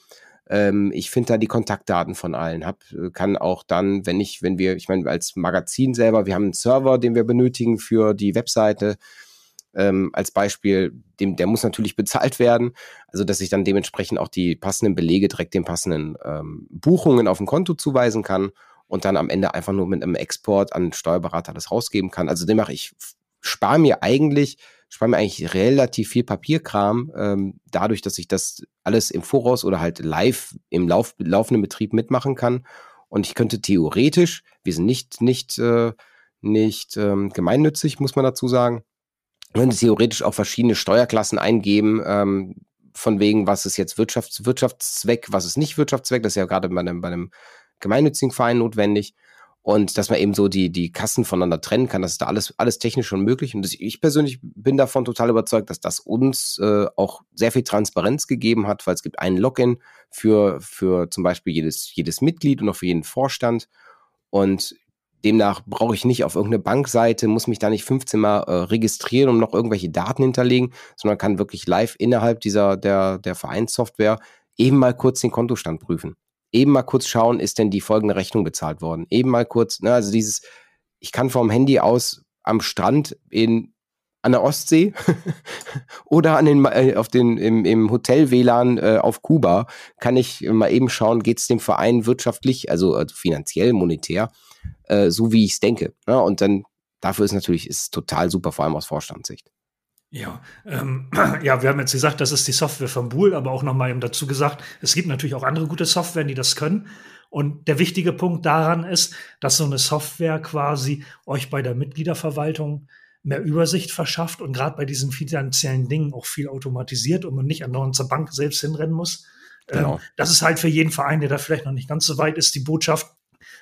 Ähm, ich finde da die Kontaktdaten von allen, hab, kann auch dann, wenn ich, wenn wir, ich meine, als Magazin selber, wir haben einen Server, den wir benötigen für die Webseite. Ähm, als Beispiel, dem, der muss natürlich bezahlt werden, also dass ich dann dementsprechend auch die passenden Belege direkt den passenden ähm, Buchungen auf dem Konto zuweisen kann und dann am Ende einfach nur mit einem Export an Steuerberater das rausgeben kann. Also demnach, ich spare mir eigentlich, spare mir eigentlich relativ viel Papierkram, ähm, dadurch, dass ich das alles im Voraus oder halt live im Lauf, laufenden Betrieb mitmachen kann. Und ich könnte theoretisch, wir sind nicht, nicht, äh, nicht ähm, gemeinnützig, muss man dazu sagen, könnte theoretisch auch verschiedene Steuerklassen eingeben, ähm, von wegen, was ist jetzt Wirtschafts Wirtschaftszweck, was ist nicht Wirtschaftszweck. Das ist ja gerade bei einem, bei einem gemeinnützigen Verein notwendig. Und dass man eben so die, die Kassen voneinander trennen kann, das ist da alles, alles technisch schon möglich. Und ich persönlich bin davon total überzeugt, dass das uns äh, auch sehr viel Transparenz gegeben hat, weil es gibt einen Login für, für zum Beispiel jedes, jedes Mitglied und auch für jeden Vorstand. Und demnach brauche ich nicht auf irgendeine Bankseite, muss mich da nicht 15 Mal äh, registrieren und noch irgendwelche Daten hinterlegen, sondern kann wirklich live innerhalb dieser der, der Vereinssoftware eben mal kurz den Kontostand prüfen eben mal kurz schauen, ist denn die folgende Rechnung bezahlt worden? Eben mal kurz, ne, also dieses, ich kann vom Handy aus am Strand in an der Ostsee oder an den, äh, auf den, im, im Hotel WLAN äh, auf Kuba, kann ich mal eben schauen, geht es dem Verein wirtschaftlich, also, also finanziell, monetär, äh, so wie ich es denke. Ne? und dann dafür ist natürlich ist total super, vor allem aus Vorstandssicht. Ja, ähm, ja, wir haben jetzt gesagt, das ist die Software von Bool, aber auch nochmal eben dazu gesagt, es gibt natürlich auch andere gute Software, die das können. Und der wichtige Punkt daran ist, dass so eine Software quasi euch bei der Mitgliederverwaltung mehr Übersicht verschafft und gerade bei diesen finanziellen Dingen auch viel automatisiert und man nicht an zur Bank selbst hinrennen muss. Ähm, genau. Ähm, das ist halt für jeden Verein, der da vielleicht noch nicht ganz so weit ist, die Botschaft.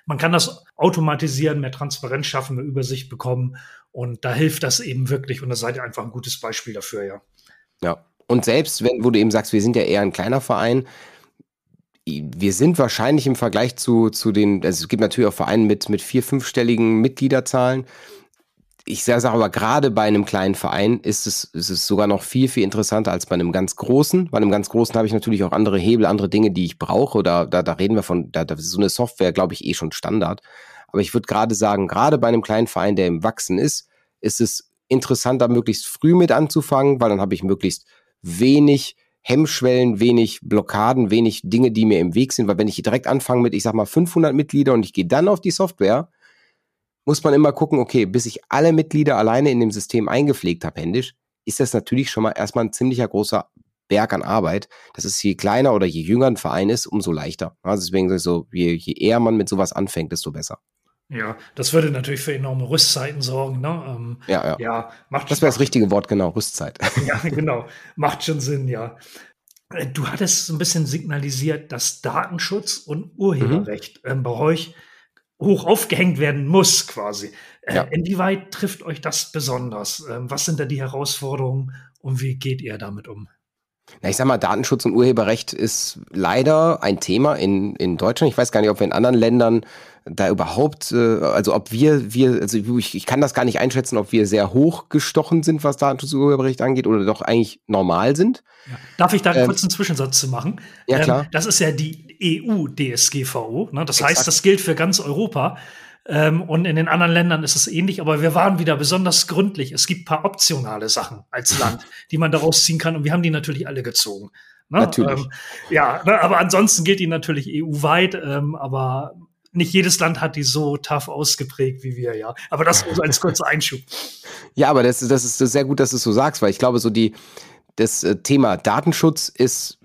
Man kann das automatisieren, mehr Transparenz schaffen, mehr Übersicht bekommen und da hilft das eben wirklich und da seid ihr einfach ein gutes Beispiel dafür, ja. Ja. Und selbst wenn, wo du eben sagst, wir sind ja eher ein kleiner Verein, wir sind wahrscheinlich im Vergleich zu, zu den, also es gibt natürlich auch Vereine mit, mit vier, fünfstelligen Mitgliederzahlen. Ich sage aber, gerade bei einem kleinen Verein ist es, ist es sogar noch viel, viel interessanter als bei einem ganz großen. Bei einem ganz großen habe ich natürlich auch andere Hebel, andere Dinge, die ich brauche. Da, da, da reden wir von, da, da ist so eine Software, glaube ich, eh schon Standard. Aber ich würde gerade sagen, gerade bei einem kleinen Verein, der im Wachsen ist, ist es interessanter, möglichst früh mit anzufangen, weil dann habe ich möglichst wenig Hemmschwellen, wenig Blockaden, wenig Dinge, die mir im Weg sind, weil wenn ich direkt anfange mit, ich sag mal, 500 Mitglieder und ich gehe dann auf die Software, muss man immer gucken, okay, bis ich alle Mitglieder alleine in dem System eingepflegt habe, händisch, ist das natürlich schon mal erstmal ein ziemlicher großer Berg an Arbeit. Das ist je kleiner oder je jünger ein Verein ist, umso leichter. Also deswegen so, je, je eher man mit sowas anfängt, desto besser. Ja, das würde natürlich für enorme Rüstzeiten sorgen. Ne? Ähm, ja, ja. ja macht, das wäre das richtige Wort, genau, Rüstzeit. Ja, genau. Macht schon Sinn, ja. Äh, du hattest so ein bisschen signalisiert, dass Datenschutz und Urheberrecht mhm. ähm, bei euch hoch aufgehängt werden muss, quasi. Äh, ja. Inwieweit trifft euch das besonders? Ähm, was sind da die Herausforderungen und wie geht ihr damit um? Na, ich sag mal, Datenschutz und Urheberrecht ist leider ein Thema in, in Deutschland. Ich weiß gar nicht, ob wir in anderen Ländern da überhaupt, äh, also ob wir, wir, also ich, ich kann das gar nicht einschätzen, ob wir sehr hoch gestochen sind, was Datenschutz und Urheberrecht angeht, oder doch eigentlich normal sind. Ja. Darf ich da ähm, kurz einen Zwischensatz zu machen? Ja, klar. Ähm, das ist ja die EU-DSGVO. Ne? Das Exakt. heißt, das gilt für ganz Europa. Ähm, und in den anderen Ländern ist es ähnlich, aber wir waren wieder besonders gründlich. Es gibt paar optionale Sachen als Land, die man daraus ziehen kann und wir haben die natürlich alle gezogen. Ne? Natürlich. Ähm, ja, ne? aber ansonsten gilt die natürlich EU-weit, ähm, aber nicht jedes Land hat die so tough ausgeprägt wie wir, ja. Aber das so als kurzer Einschub. Ja, aber das, das ist sehr gut, dass du es so sagst, weil ich glaube, so die, das äh, Thema Datenschutz ist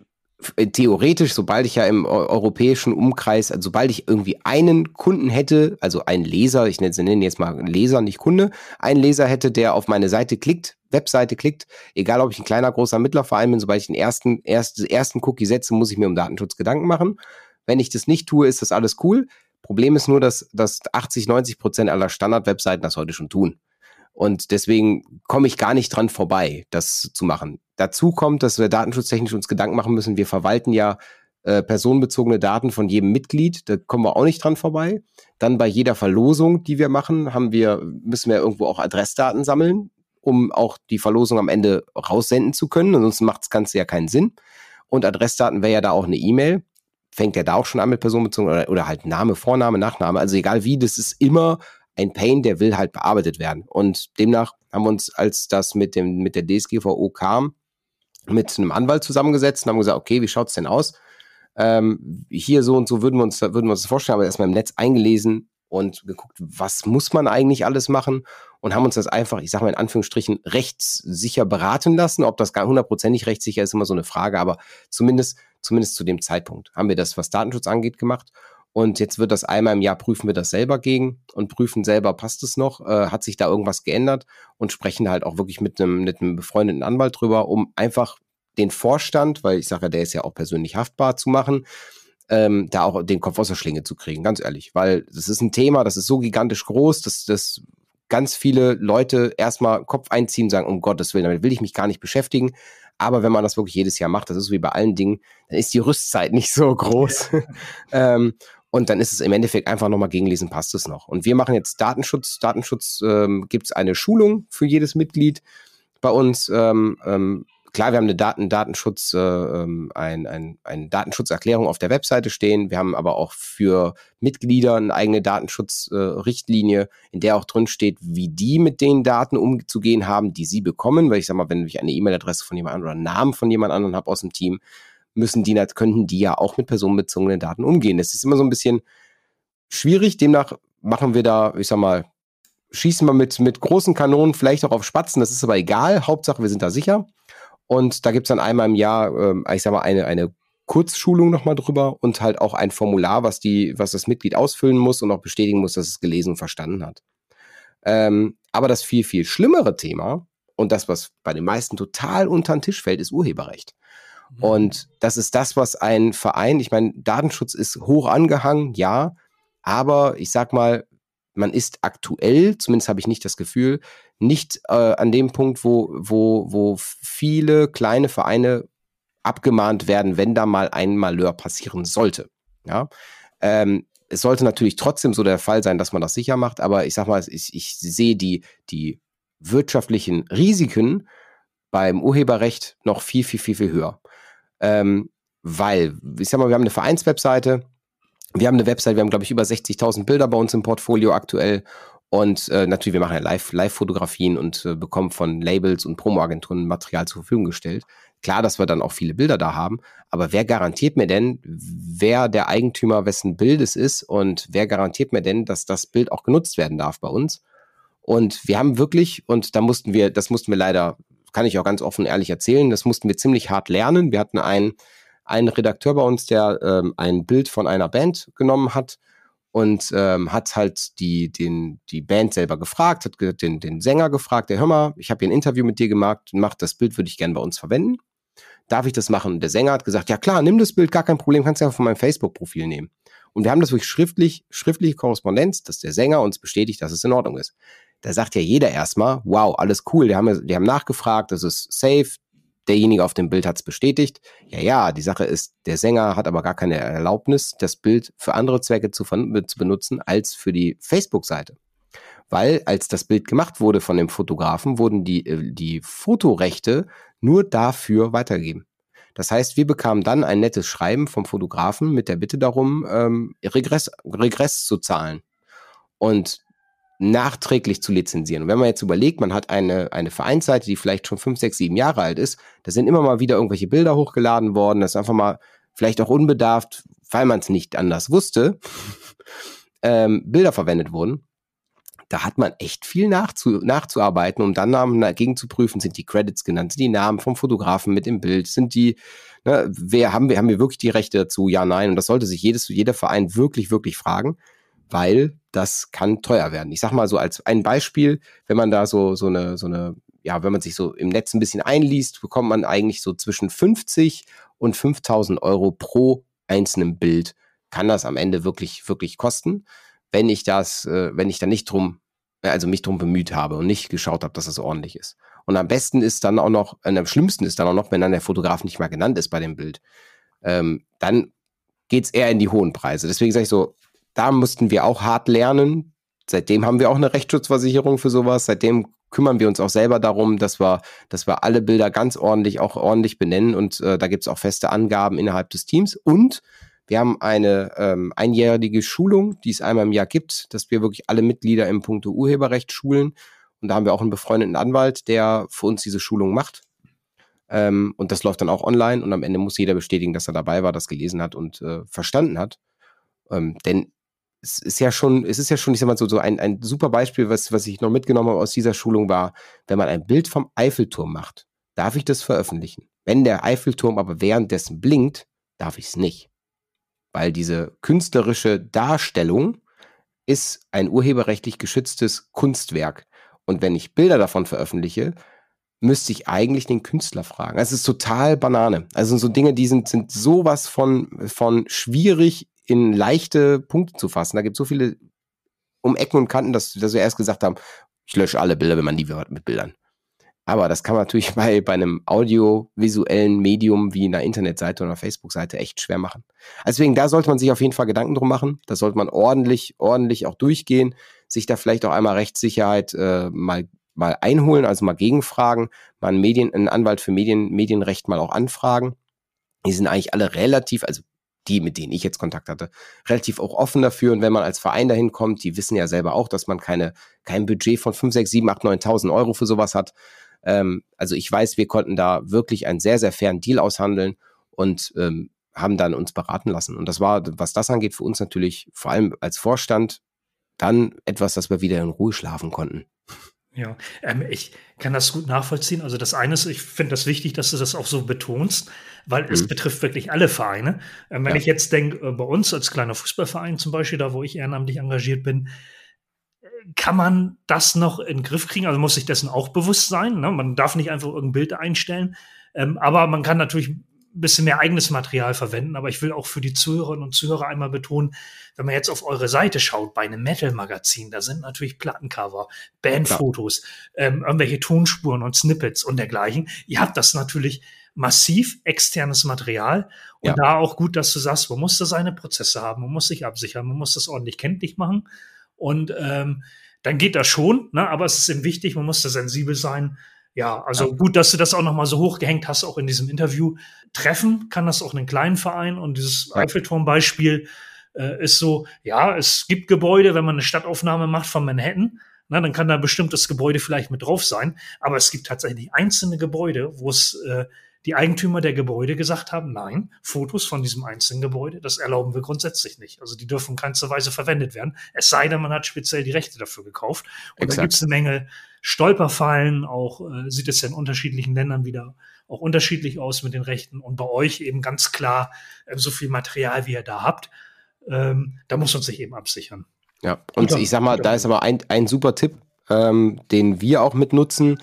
theoretisch, sobald ich ja im europäischen Umkreis, also sobald ich irgendwie einen Kunden hätte, also einen Leser, ich nenne jetzt mal Leser, nicht Kunde, einen Leser hätte, der auf meine Seite klickt, Webseite klickt, egal ob ich ein kleiner, großer, mittlerer Verein bin, sobald ich den ersten, erst, ersten Cookie setze, muss ich mir um Datenschutz Gedanken machen. Wenn ich das nicht tue, ist das alles cool. Problem ist nur, dass, dass 80, 90 Prozent aller Standard-Webseiten das heute schon tun. Und deswegen komme ich gar nicht dran vorbei, das zu machen. Dazu kommt, dass wir datenschutztechnisch uns Gedanken machen müssen. Wir verwalten ja äh, personenbezogene Daten von jedem Mitglied. Da kommen wir auch nicht dran vorbei. Dann bei jeder Verlosung, die wir machen, haben wir, müssen wir irgendwo auch Adressdaten sammeln, um auch die Verlosung am Ende raussenden zu können. Ansonsten macht das Ganze ja keinen Sinn. Und Adressdaten wäre ja da auch eine E-Mail. Fängt ja da auch schon an mit personenbezogen oder, oder halt Name, Vorname, Nachname. Also egal wie, das ist immer ein Pain, der will halt bearbeitet werden. Und demnach haben wir uns, als das mit dem, mit der DSGVO kam, mit einem Anwalt zusammengesetzt und haben gesagt, okay, wie schaut's denn aus? Ähm, hier so und so würden wir uns, würden wir uns das vorstellen, aber erstmal im Netz eingelesen und geguckt, was muss man eigentlich alles machen und haben uns das einfach, ich sage mal in Anführungsstrichen, rechtssicher beraten lassen. Ob das gar hundertprozentig rechtssicher ist, immer so eine Frage, aber zumindest, zumindest zu dem Zeitpunkt haben wir das, was Datenschutz angeht, gemacht und jetzt wird das einmal im Jahr prüfen wir das selber gegen und prüfen selber, passt es noch, äh, hat sich da irgendwas geändert und sprechen halt auch wirklich mit einem, mit einem befreundeten Anwalt drüber, um einfach den Vorstand, weil ich sage ja, der ist ja auch persönlich haftbar zu machen, ähm, da auch den Kopf aus der Schlinge zu kriegen, ganz ehrlich. Weil das ist ein Thema, das ist so gigantisch groß, dass das ganz viele Leute erstmal Kopf einziehen und sagen, um Gottes Willen, damit will ich mich gar nicht beschäftigen. Aber wenn man das wirklich jedes Jahr macht, das ist wie bei allen Dingen, dann ist die Rüstzeit nicht so groß. ähm, und dann ist es im Endeffekt einfach nochmal gegenlesen, passt es noch. Und wir machen jetzt Datenschutz. Datenschutz ähm, gibt es eine Schulung für jedes Mitglied bei uns. Ähm, ähm, klar, wir haben eine Daten, Datenschutz, äh, ähm, ein, ein, eine Datenschutzerklärung auf der Webseite stehen. Wir haben aber auch für Mitglieder eine eigene Datenschutzrichtlinie, äh, in der auch drin steht, wie die mit den Daten umzugehen haben, die sie bekommen. Weil ich sag mal, wenn ich eine E-Mail-Adresse von jemand anderem oder einen Namen von jemand anderem habe aus dem Team, müssen die, könnten die ja auch mit personenbezogenen Daten umgehen. Das ist immer so ein bisschen schwierig. Demnach machen wir da, ich sag mal, schießen wir mit, mit großen Kanonen vielleicht auch auf Spatzen, das ist aber egal. Hauptsache, wir sind da sicher. Und da gibt's dann einmal im Jahr, äh, ich sag mal, eine, eine Kurzschulung nochmal drüber und halt auch ein Formular, was die, was das Mitglied ausfüllen muss und auch bestätigen muss, dass es gelesen und verstanden hat. Ähm, aber das viel, viel schlimmere Thema und das, was bei den meisten total unter den Tisch fällt, ist Urheberrecht. Mhm. Und das ist das, was ein Verein, ich meine, Datenschutz ist hoch angehangen, ja, aber ich sag mal, man ist aktuell, zumindest habe ich nicht das Gefühl, nicht äh, an dem Punkt, wo, wo, wo viele kleine Vereine abgemahnt werden, wenn da mal ein Malheur passieren sollte. Ja. Ähm, es sollte natürlich trotzdem so der Fall sein, dass man das sicher macht, aber ich sag mal, ich, ich sehe die, die wirtschaftlichen Risiken beim Urheberrecht noch viel, viel, viel, viel höher. Ähm, weil, ich sag mal, wir haben eine Vereinswebseite, wir haben eine Website, wir haben, glaube ich, über 60.000 Bilder bei uns im Portfolio aktuell. Und äh, natürlich, wir machen ja Live-Fotografien Live und äh, bekommen von Labels und Promo-Agenturen Material zur Verfügung gestellt. Klar, dass wir dann auch viele Bilder da haben, aber wer garantiert mir denn, wer der Eigentümer wessen Bild es ist und wer garantiert mir denn, dass das Bild auch genutzt werden darf bei uns? Und wir haben wirklich, und da mussten wir, das mussten wir leider, kann ich auch ganz offen ehrlich erzählen, das mussten wir ziemlich hart lernen. Wir hatten einen ein Redakteur bei uns, der ähm, ein Bild von einer Band genommen hat und ähm, hat halt die, den, die Band selber gefragt, hat den, den Sänger gefragt, der hör mal, ich habe hier ein Interview mit dir gemacht, mach das Bild, würde ich gerne bei uns verwenden. Darf ich das machen? Und der Sänger hat gesagt, ja klar, nimm das Bild, gar kein Problem, kannst du ja von meinem Facebook-Profil nehmen. Und wir haben das wirklich schriftlich, schriftliche Korrespondenz, dass der Sänger uns bestätigt, dass es in Ordnung ist. Da sagt ja jeder erstmal, wow, alles cool, die haben, die haben nachgefragt, das ist safe, derjenige auf dem Bild hat es bestätigt. Ja, ja, die Sache ist, der Sänger hat aber gar keine Erlaubnis, das Bild für andere Zwecke zu, zu benutzen als für die Facebook-Seite. Weil als das Bild gemacht wurde von dem Fotografen, wurden die, äh, die Fotorechte nur dafür weitergegeben. Das heißt, wir bekamen dann ein nettes Schreiben vom Fotografen mit der Bitte darum, ähm, Regress, Regress zu zahlen. Und nachträglich zu lizenzieren. Und wenn man jetzt überlegt, man hat eine, eine Vereinsseite, die vielleicht schon fünf, sechs, sieben Jahre alt ist, da sind immer mal wieder irgendwelche Bilder hochgeladen worden, das ist einfach mal vielleicht auch unbedarft, weil man es nicht anders wusste, ähm, Bilder verwendet wurden. Da hat man echt viel nachzu, nachzuarbeiten, um dann dagegen zu prüfen, sind die Credits genannt, sind die Namen vom Fotografen mit im Bild, sind die, ne, wer haben wir, haben wir wirklich die Rechte dazu? Ja, nein. Und das sollte sich jedes, jeder Verein wirklich, wirklich fragen weil das kann teuer werden. Ich sag mal so als ein Beispiel, wenn man da so, so eine, so eine, ja, wenn man sich so im Netz ein bisschen einliest, bekommt man eigentlich so zwischen 50 und 5000 Euro pro einzelnen Bild kann das am Ende wirklich, wirklich kosten, wenn ich das, äh, wenn ich da nicht drum, also mich drum bemüht habe und nicht geschaut habe, dass das ordentlich ist. Und am besten ist dann auch noch, und am schlimmsten ist dann auch noch, wenn dann der Fotograf nicht mal genannt ist bei dem Bild, ähm, dann geht's eher in die hohen Preise. Deswegen sage ich so, da mussten wir auch hart lernen. Seitdem haben wir auch eine Rechtsschutzversicherung für sowas. Seitdem kümmern wir uns auch selber darum, dass wir, dass wir alle Bilder ganz ordentlich, auch ordentlich benennen. Und äh, da gibt es auch feste Angaben innerhalb des Teams. Und wir haben eine ähm, einjährige Schulung, die es einmal im Jahr gibt, dass wir wirklich alle Mitglieder im Punkto Urheberrecht schulen. Und da haben wir auch einen befreundeten Anwalt, der für uns diese Schulung macht. Ähm, und das läuft dann auch online und am Ende muss jeder bestätigen, dass er dabei war, das gelesen hat und äh, verstanden hat. Ähm, denn es ist ja schon, es ist ja schon, ich sag mal so, so ein, ein super Beispiel, was, was ich noch mitgenommen habe aus dieser Schulung war, wenn man ein Bild vom Eiffelturm macht, darf ich das veröffentlichen. Wenn der Eiffelturm aber währenddessen blinkt, darf ich es nicht. Weil diese künstlerische Darstellung ist ein urheberrechtlich geschütztes Kunstwerk. Und wenn ich Bilder davon veröffentliche, müsste ich eigentlich den Künstler fragen. Es ist total Banane. Also so Dinge, die sind, sind sowas von, von schwierig in leichte Punkte zu fassen. Da gibt es so viele um Ecken und Kanten, dass, dass wir erst gesagt haben, ich lösche alle Bilder, wenn man die hört mit Bildern. Aber das kann man natürlich bei, bei einem audiovisuellen Medium wie einer Internetseite oder einer Facebook-Seite echt schwer machen. Deswegen, da sollte man sich auf jeden Fall Gedanken drum machen. Da sollte man ordentlich, ordentlich auch durchgehen, sich da vielleicht auch einmal Rechtssicherheit äh, mal mal einholen, also mal gegenfragen, mal einen, Medien, einen Anwalt für Medien, Medienrecht mal auch anfragen. Die sind eigentlich alle relativ, also die, mit denen ich jetzt Kontakt hatte, relativ auch offen dafür. Und wenn man als Verein dahin kommt, die wissen ja selber auch, dass man keine, kein Budget von 5, 6, 7, 8, 9.000 Euro für sowas hat. Ähm, also ich weiß, wir konnten da wirklich einen sehr, sehr fairen Deal aushandeln und ähm, haben dann uns beraten lassen. Und das war, was das angeht, für uns natürlich vor allem als Vorstand dann etwas, dass wir wieder in Ruhe schlafen konnten. Ja, ähm, ich kann das gut nachvollziehen. Also das eine ist, ich finde das wichtig, dass du das auch so betonst, weil mhm. es betrifft wirklich alle Vereine. Ähm, wenn ja. ich jetzt denke, äh, bei uns als kleiner Fußballverein zum Beispiel, da wo ich ehrenamtlich engagiert bin, kann man das noch in den Griff kriegen? Also muss sich dessen auch bewusst sein. Ne? Man darf nicht einfach irgendein Bild einstellen. Ähm, aber man kann natürlich bisschen mehr eigenes Material verwenden. Aber ich will auch für die Zuhörerinnen und Zuhörer einmal betonen, wenn man jetzt auf eure Seite schaut, bei einem Metal-Magazin, da sind natürlich Plattencover, Bandfotos, ähm, irgendwelche Tonspuren und Snippets und dergleichen. Ihr habt das natürlich massiv externes Material und ja. da auch gut, dass du sagst, man muss da seine Prozesse haben, man muss sich absichern, man muss das ordentlich kenntlich machen und ähm, dann geht das schon, ne? aber es ist eben wichtig, man muss da sensibel sein. Ja, also ja. gut, dass du das auch noch mal so hochgehängt hast, auch in diesem Interview. Treffen kann das auch einen kleinen Verein und dieses ja. Eiffelturm-Beispiel äh, ist so, ja, es gibt Gebäude, wenn man eine Stadtaufnahme macht von Manhattan, na, dann kann da bestimmtes Gebäude vielleicht mit drauf sein, aber es gibt tatsächlich einzelne Gebäude, wo es äh, die Eigentümer der Gebäude gesagt haben, nein, Fotos von diesem einzelnen Gebäude, das erlauben wir grundsätzlich nicht. Also die dürfen in keinster Weise verwendet werden, es sei denn, man hat speziell die Rechte dafür gekauft. Und Exakt. da gibt es eine Menge Stolperfallen, auch äh, sieht es ja in unterschiedlichen Ländern wieder auch unterschiedlich aus mit den Rechten und bei euch eben ganz klar äh, so viel Material, wie ihr da habt ähm, da muss man sich eben absichern. Ja, und ich sag mal, da ist aber ein, ein super Tipp, ähm, den wir auch mitnutzen.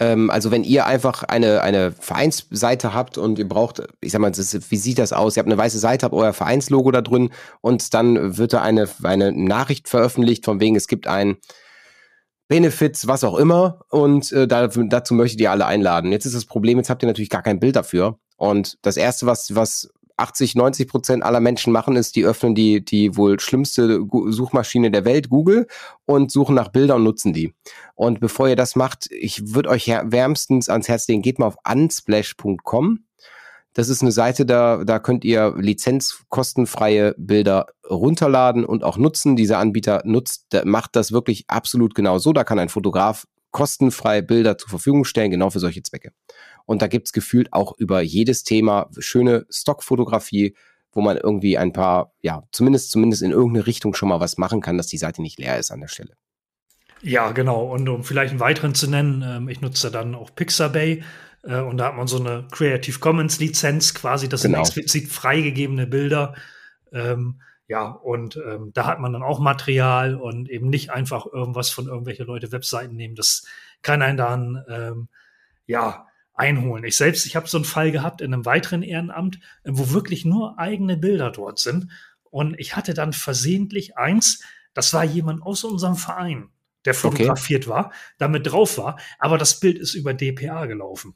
Ähm, also wenn ihr einfach eine, eine Vereinsseite habt und ihr braucht, ich sag mal, ist, wie sieht das aus? Ihr habt eine weiße Seite, habt euer Vereinslogo da drin und dann wird da eine, eine Nachricht veröffentlicht, von wegen es gibt ein Benefits, was auch immer. Und äh, da, dazu möchtet ihr alle einladen. Jetzt ist das Problem, jetzt habt ihr natürlich gar kein Bild dafür. Und das Erste, was, was 80, 90 Prozent aller Menschen machen, ist, die öffnen die, die wohl schlimmste Suchmaschine der Welt, Google, und suchen nach Bildern und nutzen die. Und bevor ihr das macht, ich würde euch wärmstens ans Herz legen, geht mal auf unsplash.com. Das ist eine Seite, da, da könnt ihr lizenzkostenfreie Bilder runterladen und auch nutzen. Dieser Anbieter nutzt, macht das wirklich absolut genau so. Da kann ein Fotograf kostenfrei Bilder zur Verfügung stellen, genau für solche Zwecke. Und da gibt's gefühlt auch über jedes Thema schöne Stockfotografie, wo man irgendwie ein paar, ja, zumindest, zumindest in irgendeine Richtung schon mal was machen kann, dass die Seite nicht leer ist an der Stelle. Ja, genau. Und um vielleicht einen weiteren zu nennen, ähm, ich nutze dann auch Pixabay. Äh, und da hat man so eine Creative Commons Lizenz quasi. Das genau. sind explizit freigegebene Bilder. Ähm, ja, und ähm, da hat man dann auch Material und eben nicht einfach irgendwas von irgendwelche Leute Webseiten nehmen. Das kann einen dann, ähm, ja, einholen. Ich selbst, ich habe so einen Fall gehabt in einem weiteren Ehrenamt, äh, wo wirklich nur eigene Bilder dort sind. Und ich hatte dann versehentlich eins, das war jemand aus unserem Verein, der fotografiert okay. war, damit drauf war, aber das Bild ist über DPA gelaufen.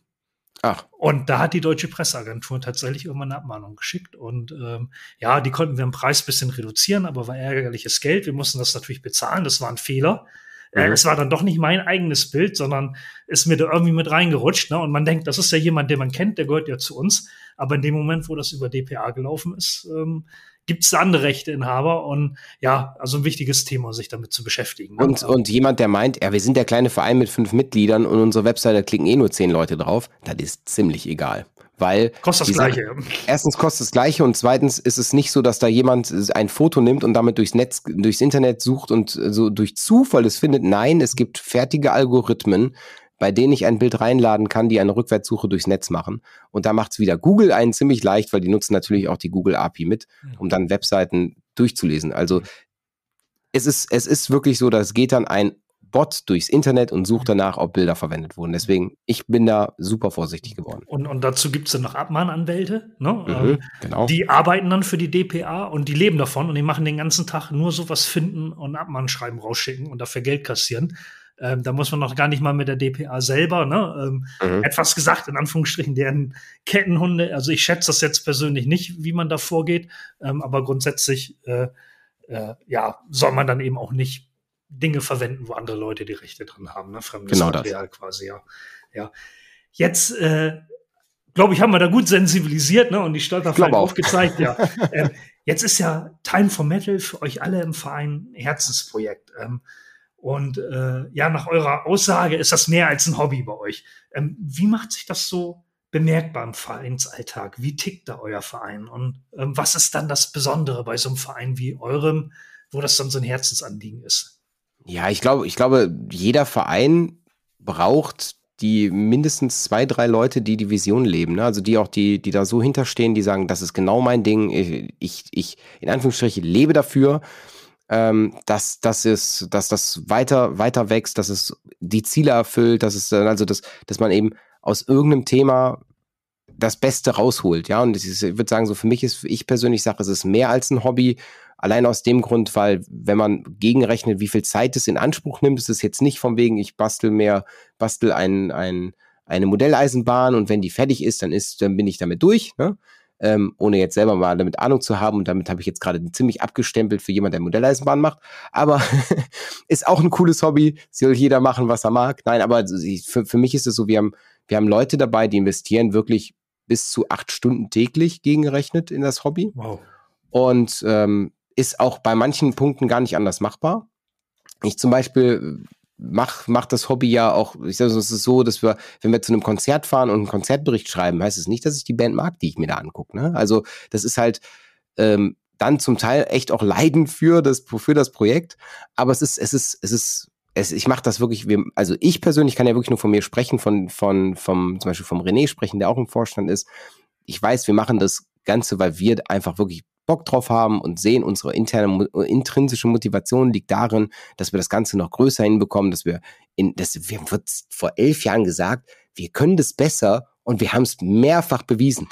Ach. Und da hat die Deutsche Presseagentur tatsächlich irgendwann eine Abmahnung geschickt. Und ähm, ja, die konnten wir im Preis bisschen reduzieren, aber war ärgerliches Geld. Wir mussten das natürlich bezahlen. Das war ein Fehler. Äh, mhm. es war dann doch nicht mein eigenes Bild, sondern ist mir da irgendwie mit reingerutscht. Ne? Und man denkt, das ist ja jemand, den man kennt, der gehört ja zu uns. Aber in dem Moment, wo das über DPA gelaufen ist, ähm, gibt es andere Rechteinhaber und ja, also ein wichtiges Thema, sich damit zu beschäftigen. Ne? Und, und jemand, der meint, ja, wir sind der kleine Verein mit fünf Mitgliedern und unsere Webseite klicken eh nur zehn Leute drauf, das ist ziemlich egal weil kostet das Gleiche. erstens kostet das Gleiche und zweitens ist es nicht so, dass da jemand ein Foto nimmt und damit durchs Netz, durchs Internet sucht und so durch Zufall es findet. Nein, es gibt fertige Algorithmen, bei denen ich ein Bild reinladen kann, die eine Rückwärtssuche durchs Netz machen. Und da macht es wieder Google einen ziemlich leicht, weil die nutzen natürlich auch die Google API mit, um dann Webseiten durchzulesen. Also es ist, es ist wirklich so, dass geht dann ein Bot durchs Internet und sucht mhm. danach, ob Bilder verwendet wurden. Deswegen, ich bin da super vorsichtig geworden. Und, und dazu gibt es dann noch Abmahnanwälte, ne? Mhm, ähm, genau. Die arbeiten dann für die DPA und die leben davon und die machen den ganzen Tag nur sowas finden und Abmahnschreiben rausschicken und dafür Geld kassieren. Ähm, da muss man noch gar nicht mal mit der DPA selber, ne? Ähm, mhm. Etwas gesagt, in Anführungsstrichen, deren Kettenhunde, also ich schätze das jetzt persönlich nicht, wie man da vorgeht, ähm, aber grundsätzlich, äh, äh, ja, soll man dann eben auch nicht Dinge verwenden, wo andere Leute die Rechte dran haben, ne? Fremdes genau Material das. quasi, ja. Ja. Jetzt, äh, glaube ich, haben wir da gut sensibilisiert, ne? Und die Stolperfallen aufgezeigt, ja. ähm, jetzt ist ja Time for Metal für euch alle im Verein ein Herzensprojekt. Ähm, und äh, ja, nach eurer Aussage ist das mehr als ein Hobby bei euch. Ähm, wie macht sich das so bemerkbar im Vereinsalltag? Wie tickt da euer Verein? Und ähm, was ist dann das Besondere bei so einem Verein wie eurem, wo das dann so ein Herzensanliegen ist? Ja, ich glaube, ich glaube, jeder Verein braucht die mindestens zwei, drei Leute, die die Vision leben. Ne? Also die auch, die, die da so hinterstehen, die sagen, das ist genau mein Ding. Ich, ich, ich in Anführungsstrichen, lebe dafür, ähm, dass, dass, es, dass das weiter, weiter wächst, dass es die Ziele erfüllt, dass es, also dass, dass man eben aus irgendeinem Thema das Beste rausholt, ja. Und ist, ich würde sagen, so für mich ist, ich persönlich sage, es ist mehr als ein Hobby. Allein aus dem Grund, weil wenn man gegenrechnet, wie viel Zeit es in Anspruch nimmt, ist es jetzt nicht von wegen, ich bastel mehr, bastel ein, ein, eine Modelleisenbahn und wenn die fertig ist, dann ist, dann bin ich damit durch, ne? Ähm, ohne jetzt selber mal damit Ahnung zu haben. Und damit habe ich jetzt gerade ziemlich abgestempelt für jemand, der Modelleisenbahn macht. Aber ist auch ein cooles Hobby. Soll jeder machen, was er mag. Nein, aber für, für mich ist es so, wir haben wir haben Leute dabei, die investieren wirklich bis zu acht Stunden täglich gegengerechnet in das Hobby. Wow. Und ähm, ist auch bei manchen Punkten gar nicht anders machbar. Ich zum Beispiel mach, mach das Hobby ja auch, ich sage, es ist so, dass wir, wenn wir zu einem Konzert fahren und einen Konzertbericht schreiben, heißt es nicht, dass ich die Band mag, die ich mir da angucke. Ne? Also das ist halt ähm, dann zum Teil echt auch Leiden für das, für das Projekt, aber es ist, es ist, es ist es, ich mache das wirklich, also ich persönlich kann ja wirklich nur von mir sprechen, von, von, vom, zum Beispiel vom René sprechen, der auch im Vorstand ist. Ich weiß, wir machen das Ganze, weil wir einfach wirklich Bock drauf haben und sehen, unsere interne, intrinsische Motivation liegt darin, dass wir das Ganze noch größer hinbekommen, dass wir in, das, wir haben vor elf Jahren gesagt, wir können das besser und wir haben es mehrfach bewiesen.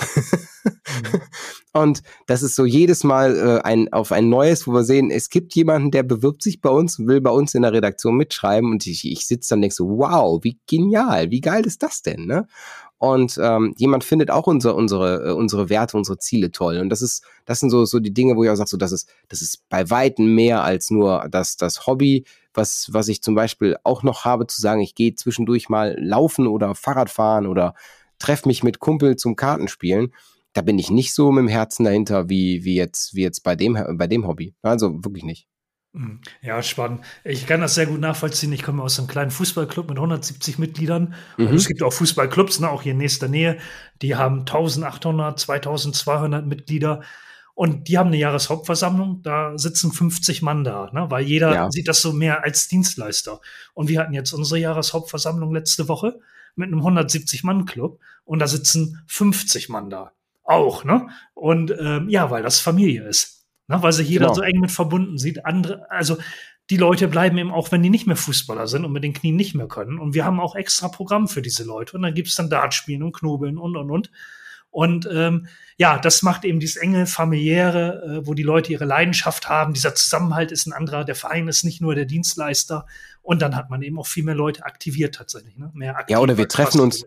mhm. Und das ist so jedes Mal äh, ein, auf ein neues, wo wir sehen, es gibt jemanden, der bewirbt sich bei uns und will bei uns in der Redaktion mitschreiben. Und ich, ich sitze dann und denke so, wow, wie genial, wie geil ist das denn? Ne? Und ähm, jemand findet auch unser, unsere, äh, unsere Werte, unsere Ziele toll. Und das ist, das sind so, so die Dinge, wo ich auch sage, so, das ist, das ist bei Weitem mehr als nur das, das Hobby, was, was ich zum Beispiel auch noch habe, zu sagen, ich gehe zwischendurch mal laufen oder Fahrrad fahren oder treffe mich mit Kumpel zum Kartenspielen. Da bin ich nicht so mit dem Herzen dahinter wie, wie jetzt, wie jetzt bei dem, bei dem Hobby. Also wirklich nicht. Hm. Ja, spannend. Ich kann das sehr gut nachvollziehen. Ich komme aus einem kleinen Fußballclub mit 170 Mitgliedern. Mhm. Und es gibt auch Fußballclubs, ne, auch hier in nächster Nähe. Die haben 1800, 2200 Mitglieder. Und die haben eine Jahreshauptversammlung, da sitzen 50 Mann da, ne? weil jeder ja. sieht das so mehr als Dienstleister. Und wir hatten jetzt unsere Jahreshauptversammlung letzte Woche mit einem 170-Mann-Club und da sitzen 50 Mann da. Auch, ne? Und ähm, ja, weil das Familie ist. Ne? Weil sich jeder genau. so eng mit verbunden sieht. Andere, also die Leute bleiben eben auch, wenn die nicht mehr Fußballer sind und mit den Knien nicht mehr können. Und wir haben auch extra Programm für diese Leute. Und dann gibt's dann Dartspielen und Knobeln und und und. Und ähm, ja, das macht eben dieses enge familiäre, äh, wo die Leute ihre Leidenschaft haben. Dieser Zusammenhalt ist ein anderer. Der Verein ist nicht nur der Dienstleister. Und dann hat man eben auch viel mehr Leute aktiviert tatsächlich. Ne? Mehr ja, oder wir treffen uns,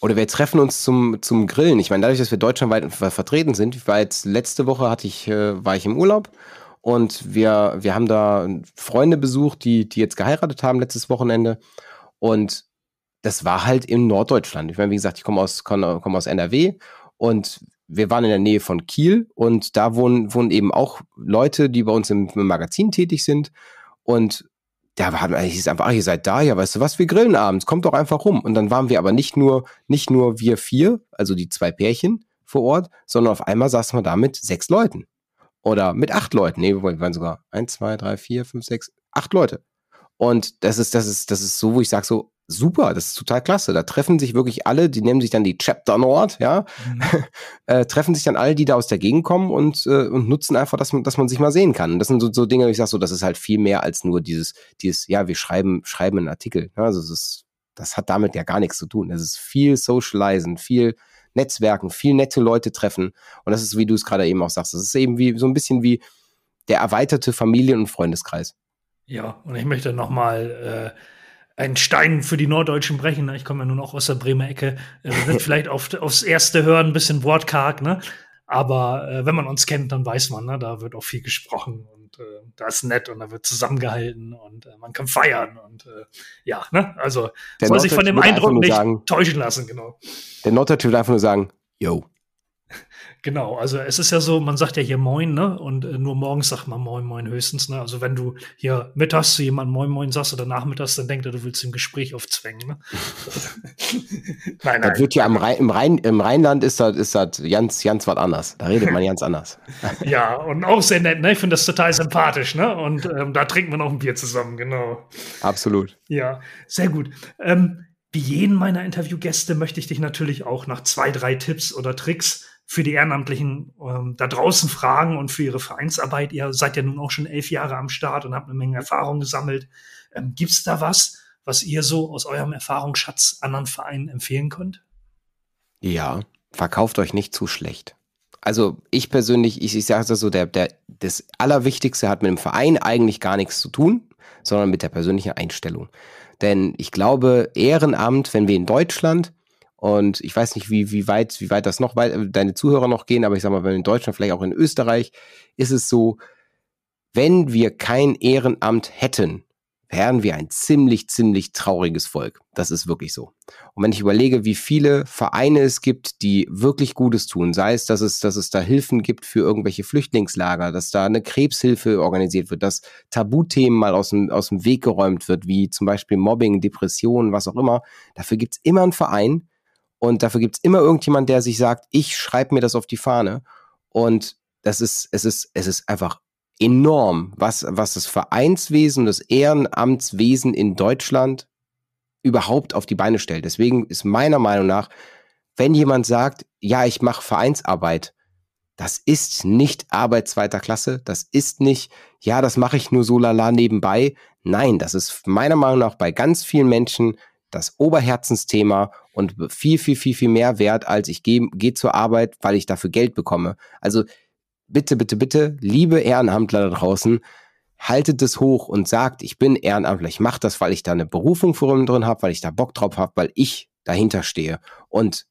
oder wir treffen uns zum, zum Grillen. Ich meine, dadurch, dass wir deutschlandweit vertreten sind, ich war jetzt letzte Woche hatte ich, äh, war ich im Urlaub und wir, wir haben da Freunde besucht, die, die jetzt geheiratet haben letztes Wochenende. Und das war halt in Norddeutschland. Ich meine, wie gesagt, ich komme aus, komme aus NRW und wir waren in der Nähe von Kiel und da wohnen, wohnen eben auch Leute, die bei uns im, im Magazin tätig sind. Und da war hieß einfach, ach, ihr seid da, ja, weißt du was, wir grillen abends, kommt doch einfach rum. Und dann waren wir aber nicht nur, nicht nur wir vier, also die zwei Pärchen vor Ort, sondern auf einmal saßen wir da mit sechs Leuten. Oder mit acht Leuten. Nee, wir waren sogar eins, zwei, drei, vier, fünf, sechs, acht Leute. Und das ist, das ist, das ist so, wo ich sage so, super, das ist total klasse. Da treffen sich wirklich alle, die nehmen sich dann die Chapter Nord, ja, mhm. äh, treffen sich dann alle, die da aus der Gegend kommen und, äh, und nutzen einfach, dass man, dass man sich mal sehen kann. Das sind so, so Dinge, ich sag so, das ist halt viel mehr als nur dieses, dieses, ja, wir schreiben, schreiben einen Artikel. Ja, also das ist, das hat damit ja gar nichts zu tun. Es ist viel Socializen, viel Netzwerken, viel nette Leute treffen. Und das ist, wie du es gerade eben auch sagst, das ist eben wie so ein bisschen wie der erweiterte Familien- und Freundeskreis. Ja, und ich möchte nochmal äh, einen Stein für die Norddeutschen brechen. Ne? Ich komme ja nun auch aus der Bremer Ecke. Äh, wir sind vielleicht auf, aufs erste Hören ein bisschen wortkarg, ne? Aber äh, wenn man uns kennt, dann weiß man, ne? da wird auch viel gesprochen. Und äh, da ist nett und da wird zusammengehalten und äh, man kann feiern und äh, ja, ne? Also der soll sich von dem Eindruck nicht sagen, täuschen lassen, genau. Der Norddeutsche will einfach nur sagen, yo. Genau, also es ist ja so, man sagt ja hier Moin, ne? Und äh, nur morgens sagt man Moin, Moin höchstens, ne? Also wenn du hier mittags zu jemandem Moin, Moin sagst oder nachmittags, dann denkt er, du willst ein Gespräch aufzwängen, ne? nein, nein. Das wird ja am Rhein, im, Rhein, im Rheinland ist das, ist das ganz, ganz was anders. Da redet man ganz anders. ja, und auch sehr nett, ne? Ich finde das total sympathisch, ne? Und ähm, da trinken wir noch ein Bier zusammen, genau. Absolut. Ja, sehr gut. Ähm, wie jeden meiner Interviewgäste möchte ich dich natürlich auch nach zwei, drei Tipps oder Tricks für die Ehrenamtlichen ähm, da draußen fragen und für ihre Vereinsarbeit. Ihr seid ja nun auch schon elf Jahre am Start und habt eine Menge Erfahrung gesammelt. Ähm, Gibt es da was, was ihr so aus eurem Erfahrungsschatz anderen Vereinen empfehlen könnt? Ja, verkauft euch nicht zu schlecht. Also ich persönlich, ich, ich sage es so, der, der, das Allerwichtigste hat mit dem Verein eigentlich gar nichts zu tun, sondern mit der persönlichen Einstellung. Denn ich glaube, Ehrenamt, wenn wir in Deutschland und ich weiß nicht, wie, wie weit, wie weit das noch weit, deine Zuhörer noch gehen, aber ich sag mal, wenn in Deutschland, vielleicht auch in Österreich, ist es so, wenn wir kein Ehrenamt hätten, wären wir ein ziemlich, ziemlich trauriges Volk. Das ist wirklich so. Und wenn ich überlege, wie viele Vereine es gibt, die wirklich Gutes tun, sei es, dass es, dass es da Hilfen gibt für irgendwelche Flüchtlingslager, dass da eine Krebshilfe organisiert wird, dass Tabuthemen mal aus dem, aus dem Weg geräumt wird, wie zum Beispiel Mobbing, Depressionen, was auch immer. Dafür gibt's immer einen Verein, und dafür gibt es immer irgendjemand, der sich sagt, ich schreibe mir das auf die Fahne. Und das ist, es ist, es ist einfach enorm, was, was das Vereinswesen, das Ehrenamtswesen in Deutschland überhaupt auf die Beine stellt. Deswegen ist meiner Meinung nach, wenn jemand sagt, ja, ich mache Vereinsarbeit, das ist nicht Arbeit zweiter Klasse, das ist nicht, ja, das mache ich nur so lala nebenbei. Nein, das ist meiner Meinung nach bei ganz vielen Menschen das Oberherzensthema und viel, viel, viel, viel mehr wert, als ich gehe geh zur Arbeit, weil ich dafür Geld bekomme. Also bitte, bitte, bitte, liebe Ehrenamtler da draußen, haltet es hoch und sagt, ich bin Ehrenamtler, ich mache das, weil ich da eine Berufung vor drin habe, weil ich da Bock drauf habe, weil ich dahinter stehe. Und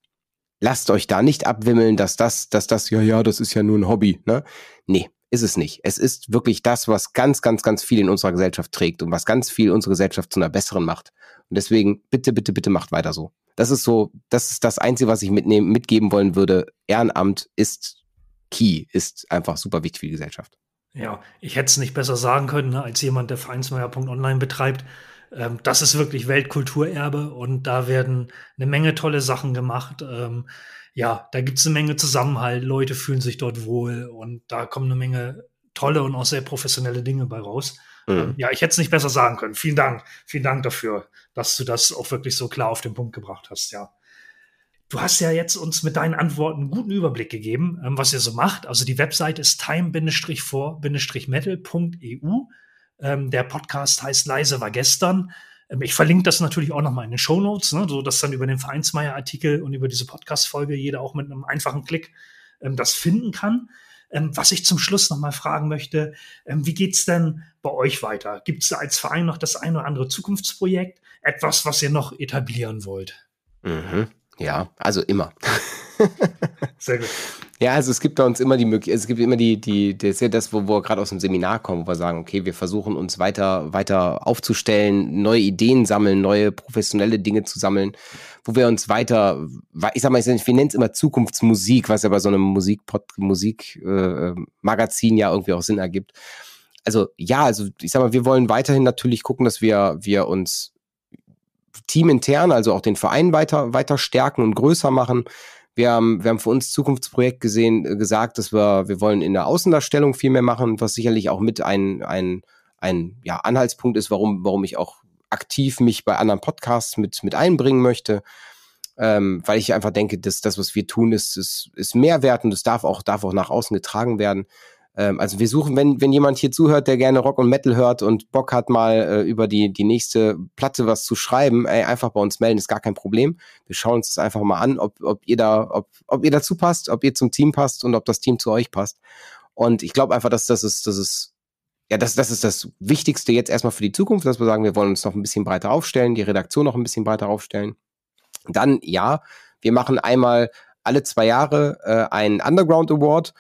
lasst euch da nicht abwimmeln, dass das, dass das, ja, ja, das ist ja nur ein Hobby. Ne? Nee, ist es nicht. Es ist wirklich das, was ganz, ganz, ganz viel in unserer Gesellschaft trägt und was ganz viel unsere Gesellschaft zu einer besseren macht. Und deswegen, bitte, bitte, bitte macht weiter so. Das ist so, das ist das Einzige, was ich mitnehmen, mitgeben wollen würde. Ehrenamt ist key, ist einfach super wichtig für die Gesellschaft. Ja, ich hätte es nicht besser sagen können, ne, als jemand, der Vereinsmeier.online betreibt. Ähm, das ist wirklich Weltkulturerbe und da werden eine Menge tolle Sachen gemacht. Ähm, ja, da gibt es eine Menge Zusammenhalt, Leute fühlen sich dort wohl und da kommen eine Menge tolle und auch sehr professionelle Dinge bei raus. Mhm. Ja, ich hätte es nicht besser sagen können. Vielen Dank. Vielen Dank dafür, dass du das auch wirklich so klar auf den Punkt gebracht hast, ja. Du hast ja jetzt uns mit deinen Antworten einen guten Überblick gegeben, ähm, was ihr so macht. Also die Website ist time-for-metal.eu. Ähm, der Podcast heißt Leise war gestern. Ähm, ich verlinke das natürlich auch nochmal in den Show Notes, ne, so dass dann über den Vereinsmeier-Artikel und über diese Podcast-Folge jeder auch mit einem einfachen Klick ähm, das finden kann. Ähm, was ich zum Schluss noch mal fragen möchte, ähm, wie geht's denn bei euch weiter? Gibt es da als Verein noch das ein oder andere Zukunftsprojekt? Etwas, was ihr noch etablieren wollt? Mhm. Ja, also immer. Sehr gut. Ja, also es gibt bei uns immer die Möglichkeit, es gibt immer die, die, das ist ja das, wo wir gerade aus dem Seminar kommen, wo wir sagen, okay, wir versuchen uns weiter, weiter aufzustellen, neue Ideen sammeln, neue professionelle Dinge zu sammeln, wo wir uns weiter, ich sag mal, ich nenne es immer Zukunftsmusik, was ja bei so einem Musikpod, Musikmagazin äh, ja irgendwie auch Sinn ergibt. Also ja, also ich sag mal, wir wollen weiterhin natürlich gucken, dass wir, wir uns teamintern, also auch den Verein weiter, weiter stärken und größer machen wir haben, wir haben für uns Zukunftsprojekt gesehen, äh, gesagt, dass wir, wir wollen in der Außendarstellung viel mehr machen, was sicherlich auch mit ein, ein, ein ja, Anhaltspunkt ist, warum, warum ich auch aktiv mich bei anderen Podcasts mit, mit einbringen möchte. Ähm, weil ich einfach denke, dass das, was wir tun, ist, ist, ist Mehrwert und es darf auch, darf auch nach außen getragen werden. Ähm, also wir suchen, wenn, wenn jemand hier zuhört, der gerne Rock und Metal hört und Bock hat, mal äh, über die, die nächste Platte was zu schreiben, ey, einfach bei uns melden, ist gar kein Problem. Wir schauen uns das einfach mal an, ob, ob ihr da, ob, ob ihr dazu passt, ob ihr zum Team passt und ob das Team zu euch passt. Und ich glaube einfach, dass das ist, das ist, ja, das, das ist das Wichtigste jetzt erstmal für die Zukunft, dass wir sagen, wir wollen uns noch ein bisschen breiter aufstellen, die Redaktion noch ein bisschen breiter aufstellen. Dann, ja, wir machen einmal alle zwei Jahre äh, einen Underground Award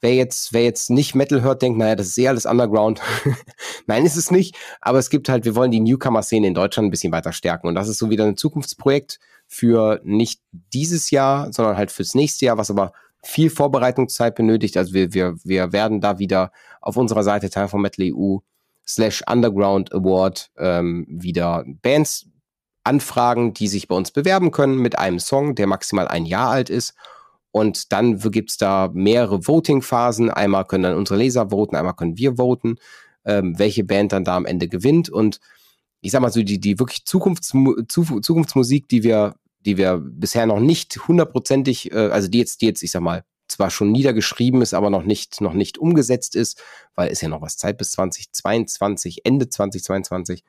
wer jetzt, wer jetzt nicht Metal hört, denkt, naja, das ist eh alles Underground. Nein, ist es nicht. Aber es gibt halt, wir wollen die Newcomer-Szene in Deutschland ein bisschen weiter stärken. Und das ist so wieder ein Zukunftsprojekt für nicht dieses Jahr, sondern halt fürs nächste Jahr, was aber viel Vorbereitungszeit benötigt. Also wir, wir, wir werden da wieder auf unserer Seite Time for Metal EU slash Underground Award ähm, wieder Bands anfragen, die sich bei uns bewerben können mit einem Song, der maximal ein Jahr alt ist. Und dann gibt's da mehrere Voting-Phasen. Einmal können dann unsere Leser voten, einmal können wir voten, ähm, welche Band dann da am Ende gewinnt. Und ich sag mal so, die, die wirklich Zukunftsmu Zukunftsmusik, die wir, die wir bisher noch nicht hundertprozentig, äh, also die jetzt, die jetzt, ich sag mal, zwar schon niedergeschrieben ist, aber noch nicht, noch nicht umgesetzt ist, weil ist ja noch was Zeit bis 2022, Ende 2022,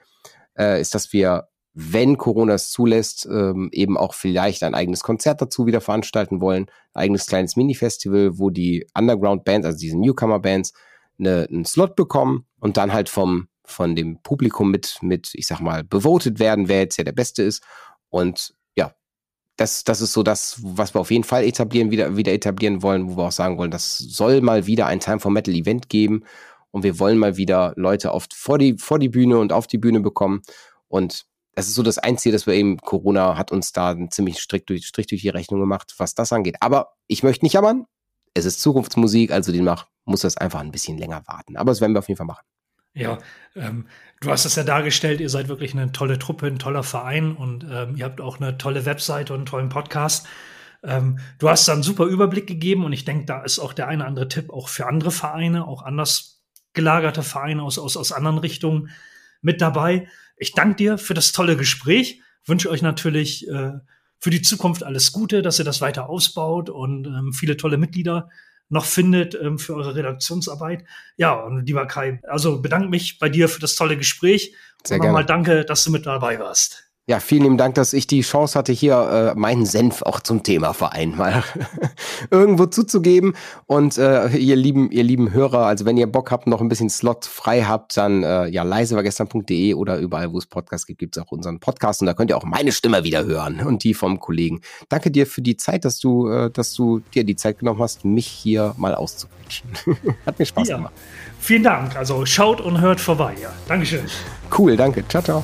äh, ist, dass wir wenn Corona es zulässt, ähm, eben auch vielleicht ein eigenes Konzert dazu wieder veranstalten wollen, ein eigenes kleines Mini-Festival, wo die Underground-Bands, also diese Newcomer-Bands, ne, einen Slot bekommen und dann halt vom von dem Publikum mit, mit, ich sag mal, bevotet werden, wer jetzt ja der Beste ist. Und ja, das, das ist so das, was wir auf jeden Fall etablieren, wieder, wieder etablieren wollen, wo wir auch sagen wollen, das soll mal wieder ein Time for Metal Event geben. Und wir wollen mal wieder Leute oft vor die, vor die Bühne und auf die Bühne bekommen. Und das ist so das Einzige, dass wir eben, Corona hat uns da einen ziemlich Strich durch, Strich durch die Rechnung gemacht, was das angeht. Aber ich möchte nicht jammern. Es ist Zukunftsmusik, also demnach muss das einfach ein bisschen länger warten. Aber das werden wir auf jeden Fall machen. Ja, ähm, du hast es ja dargestellt, ihr seid wirklich eine tolle Truppe, ein toller Verein und ähm, ihr habt auch eine tolle Webseite und einen tollen Podcast. Ähm, du hast da einen super Überblick gegeben und ich denke, da ist auch der eine oder andere Tipp auch für andere Vereine, auch anders gelagerte Vereine aus, aus, aus anderen Richtungen mit dabei. Ich danke dir für das tolle Gespräch, wünsche euch natürlich äh, für die Zukunft alles Gute, dass ihr das weiter ausbaut und ähm, viele tolle Mitglieder noch findet ähm, für eure Redaktionsarbeit. Ja, und lieber Kai, also bedanke mich bei dir für das tolle Gespräch. Sehr und nochmal danke, dass du mit dabei warst. Ja, vielen lieben Dank, dass ich die Chance hatte, hier äh, meinen Senf auch zum Thema Verein mal irgendwo zuzugeben. Und äh, ihr lieben, ihr lieben Hörer, also wenn ihr Bock habt, noch ein bisschen Slot frei habt, dann äh, ja leisewargestern.de oder überall, wo es Podcasts gibt, gibt es auch unseren Podcast und da könnt ihr auch meine Stimme wieder hören und die vom Kollegen. Danke dir für die Zeit, dass du, äh, dass du dir die Zeit genommen hast, mich hier mal auszuquetschen. Hat mir Spaß ja. gemacht. Vielen Dank. Also schaut und hört vorbei. Ja. Dankeschön. Cool, danke. Ciao, ciao.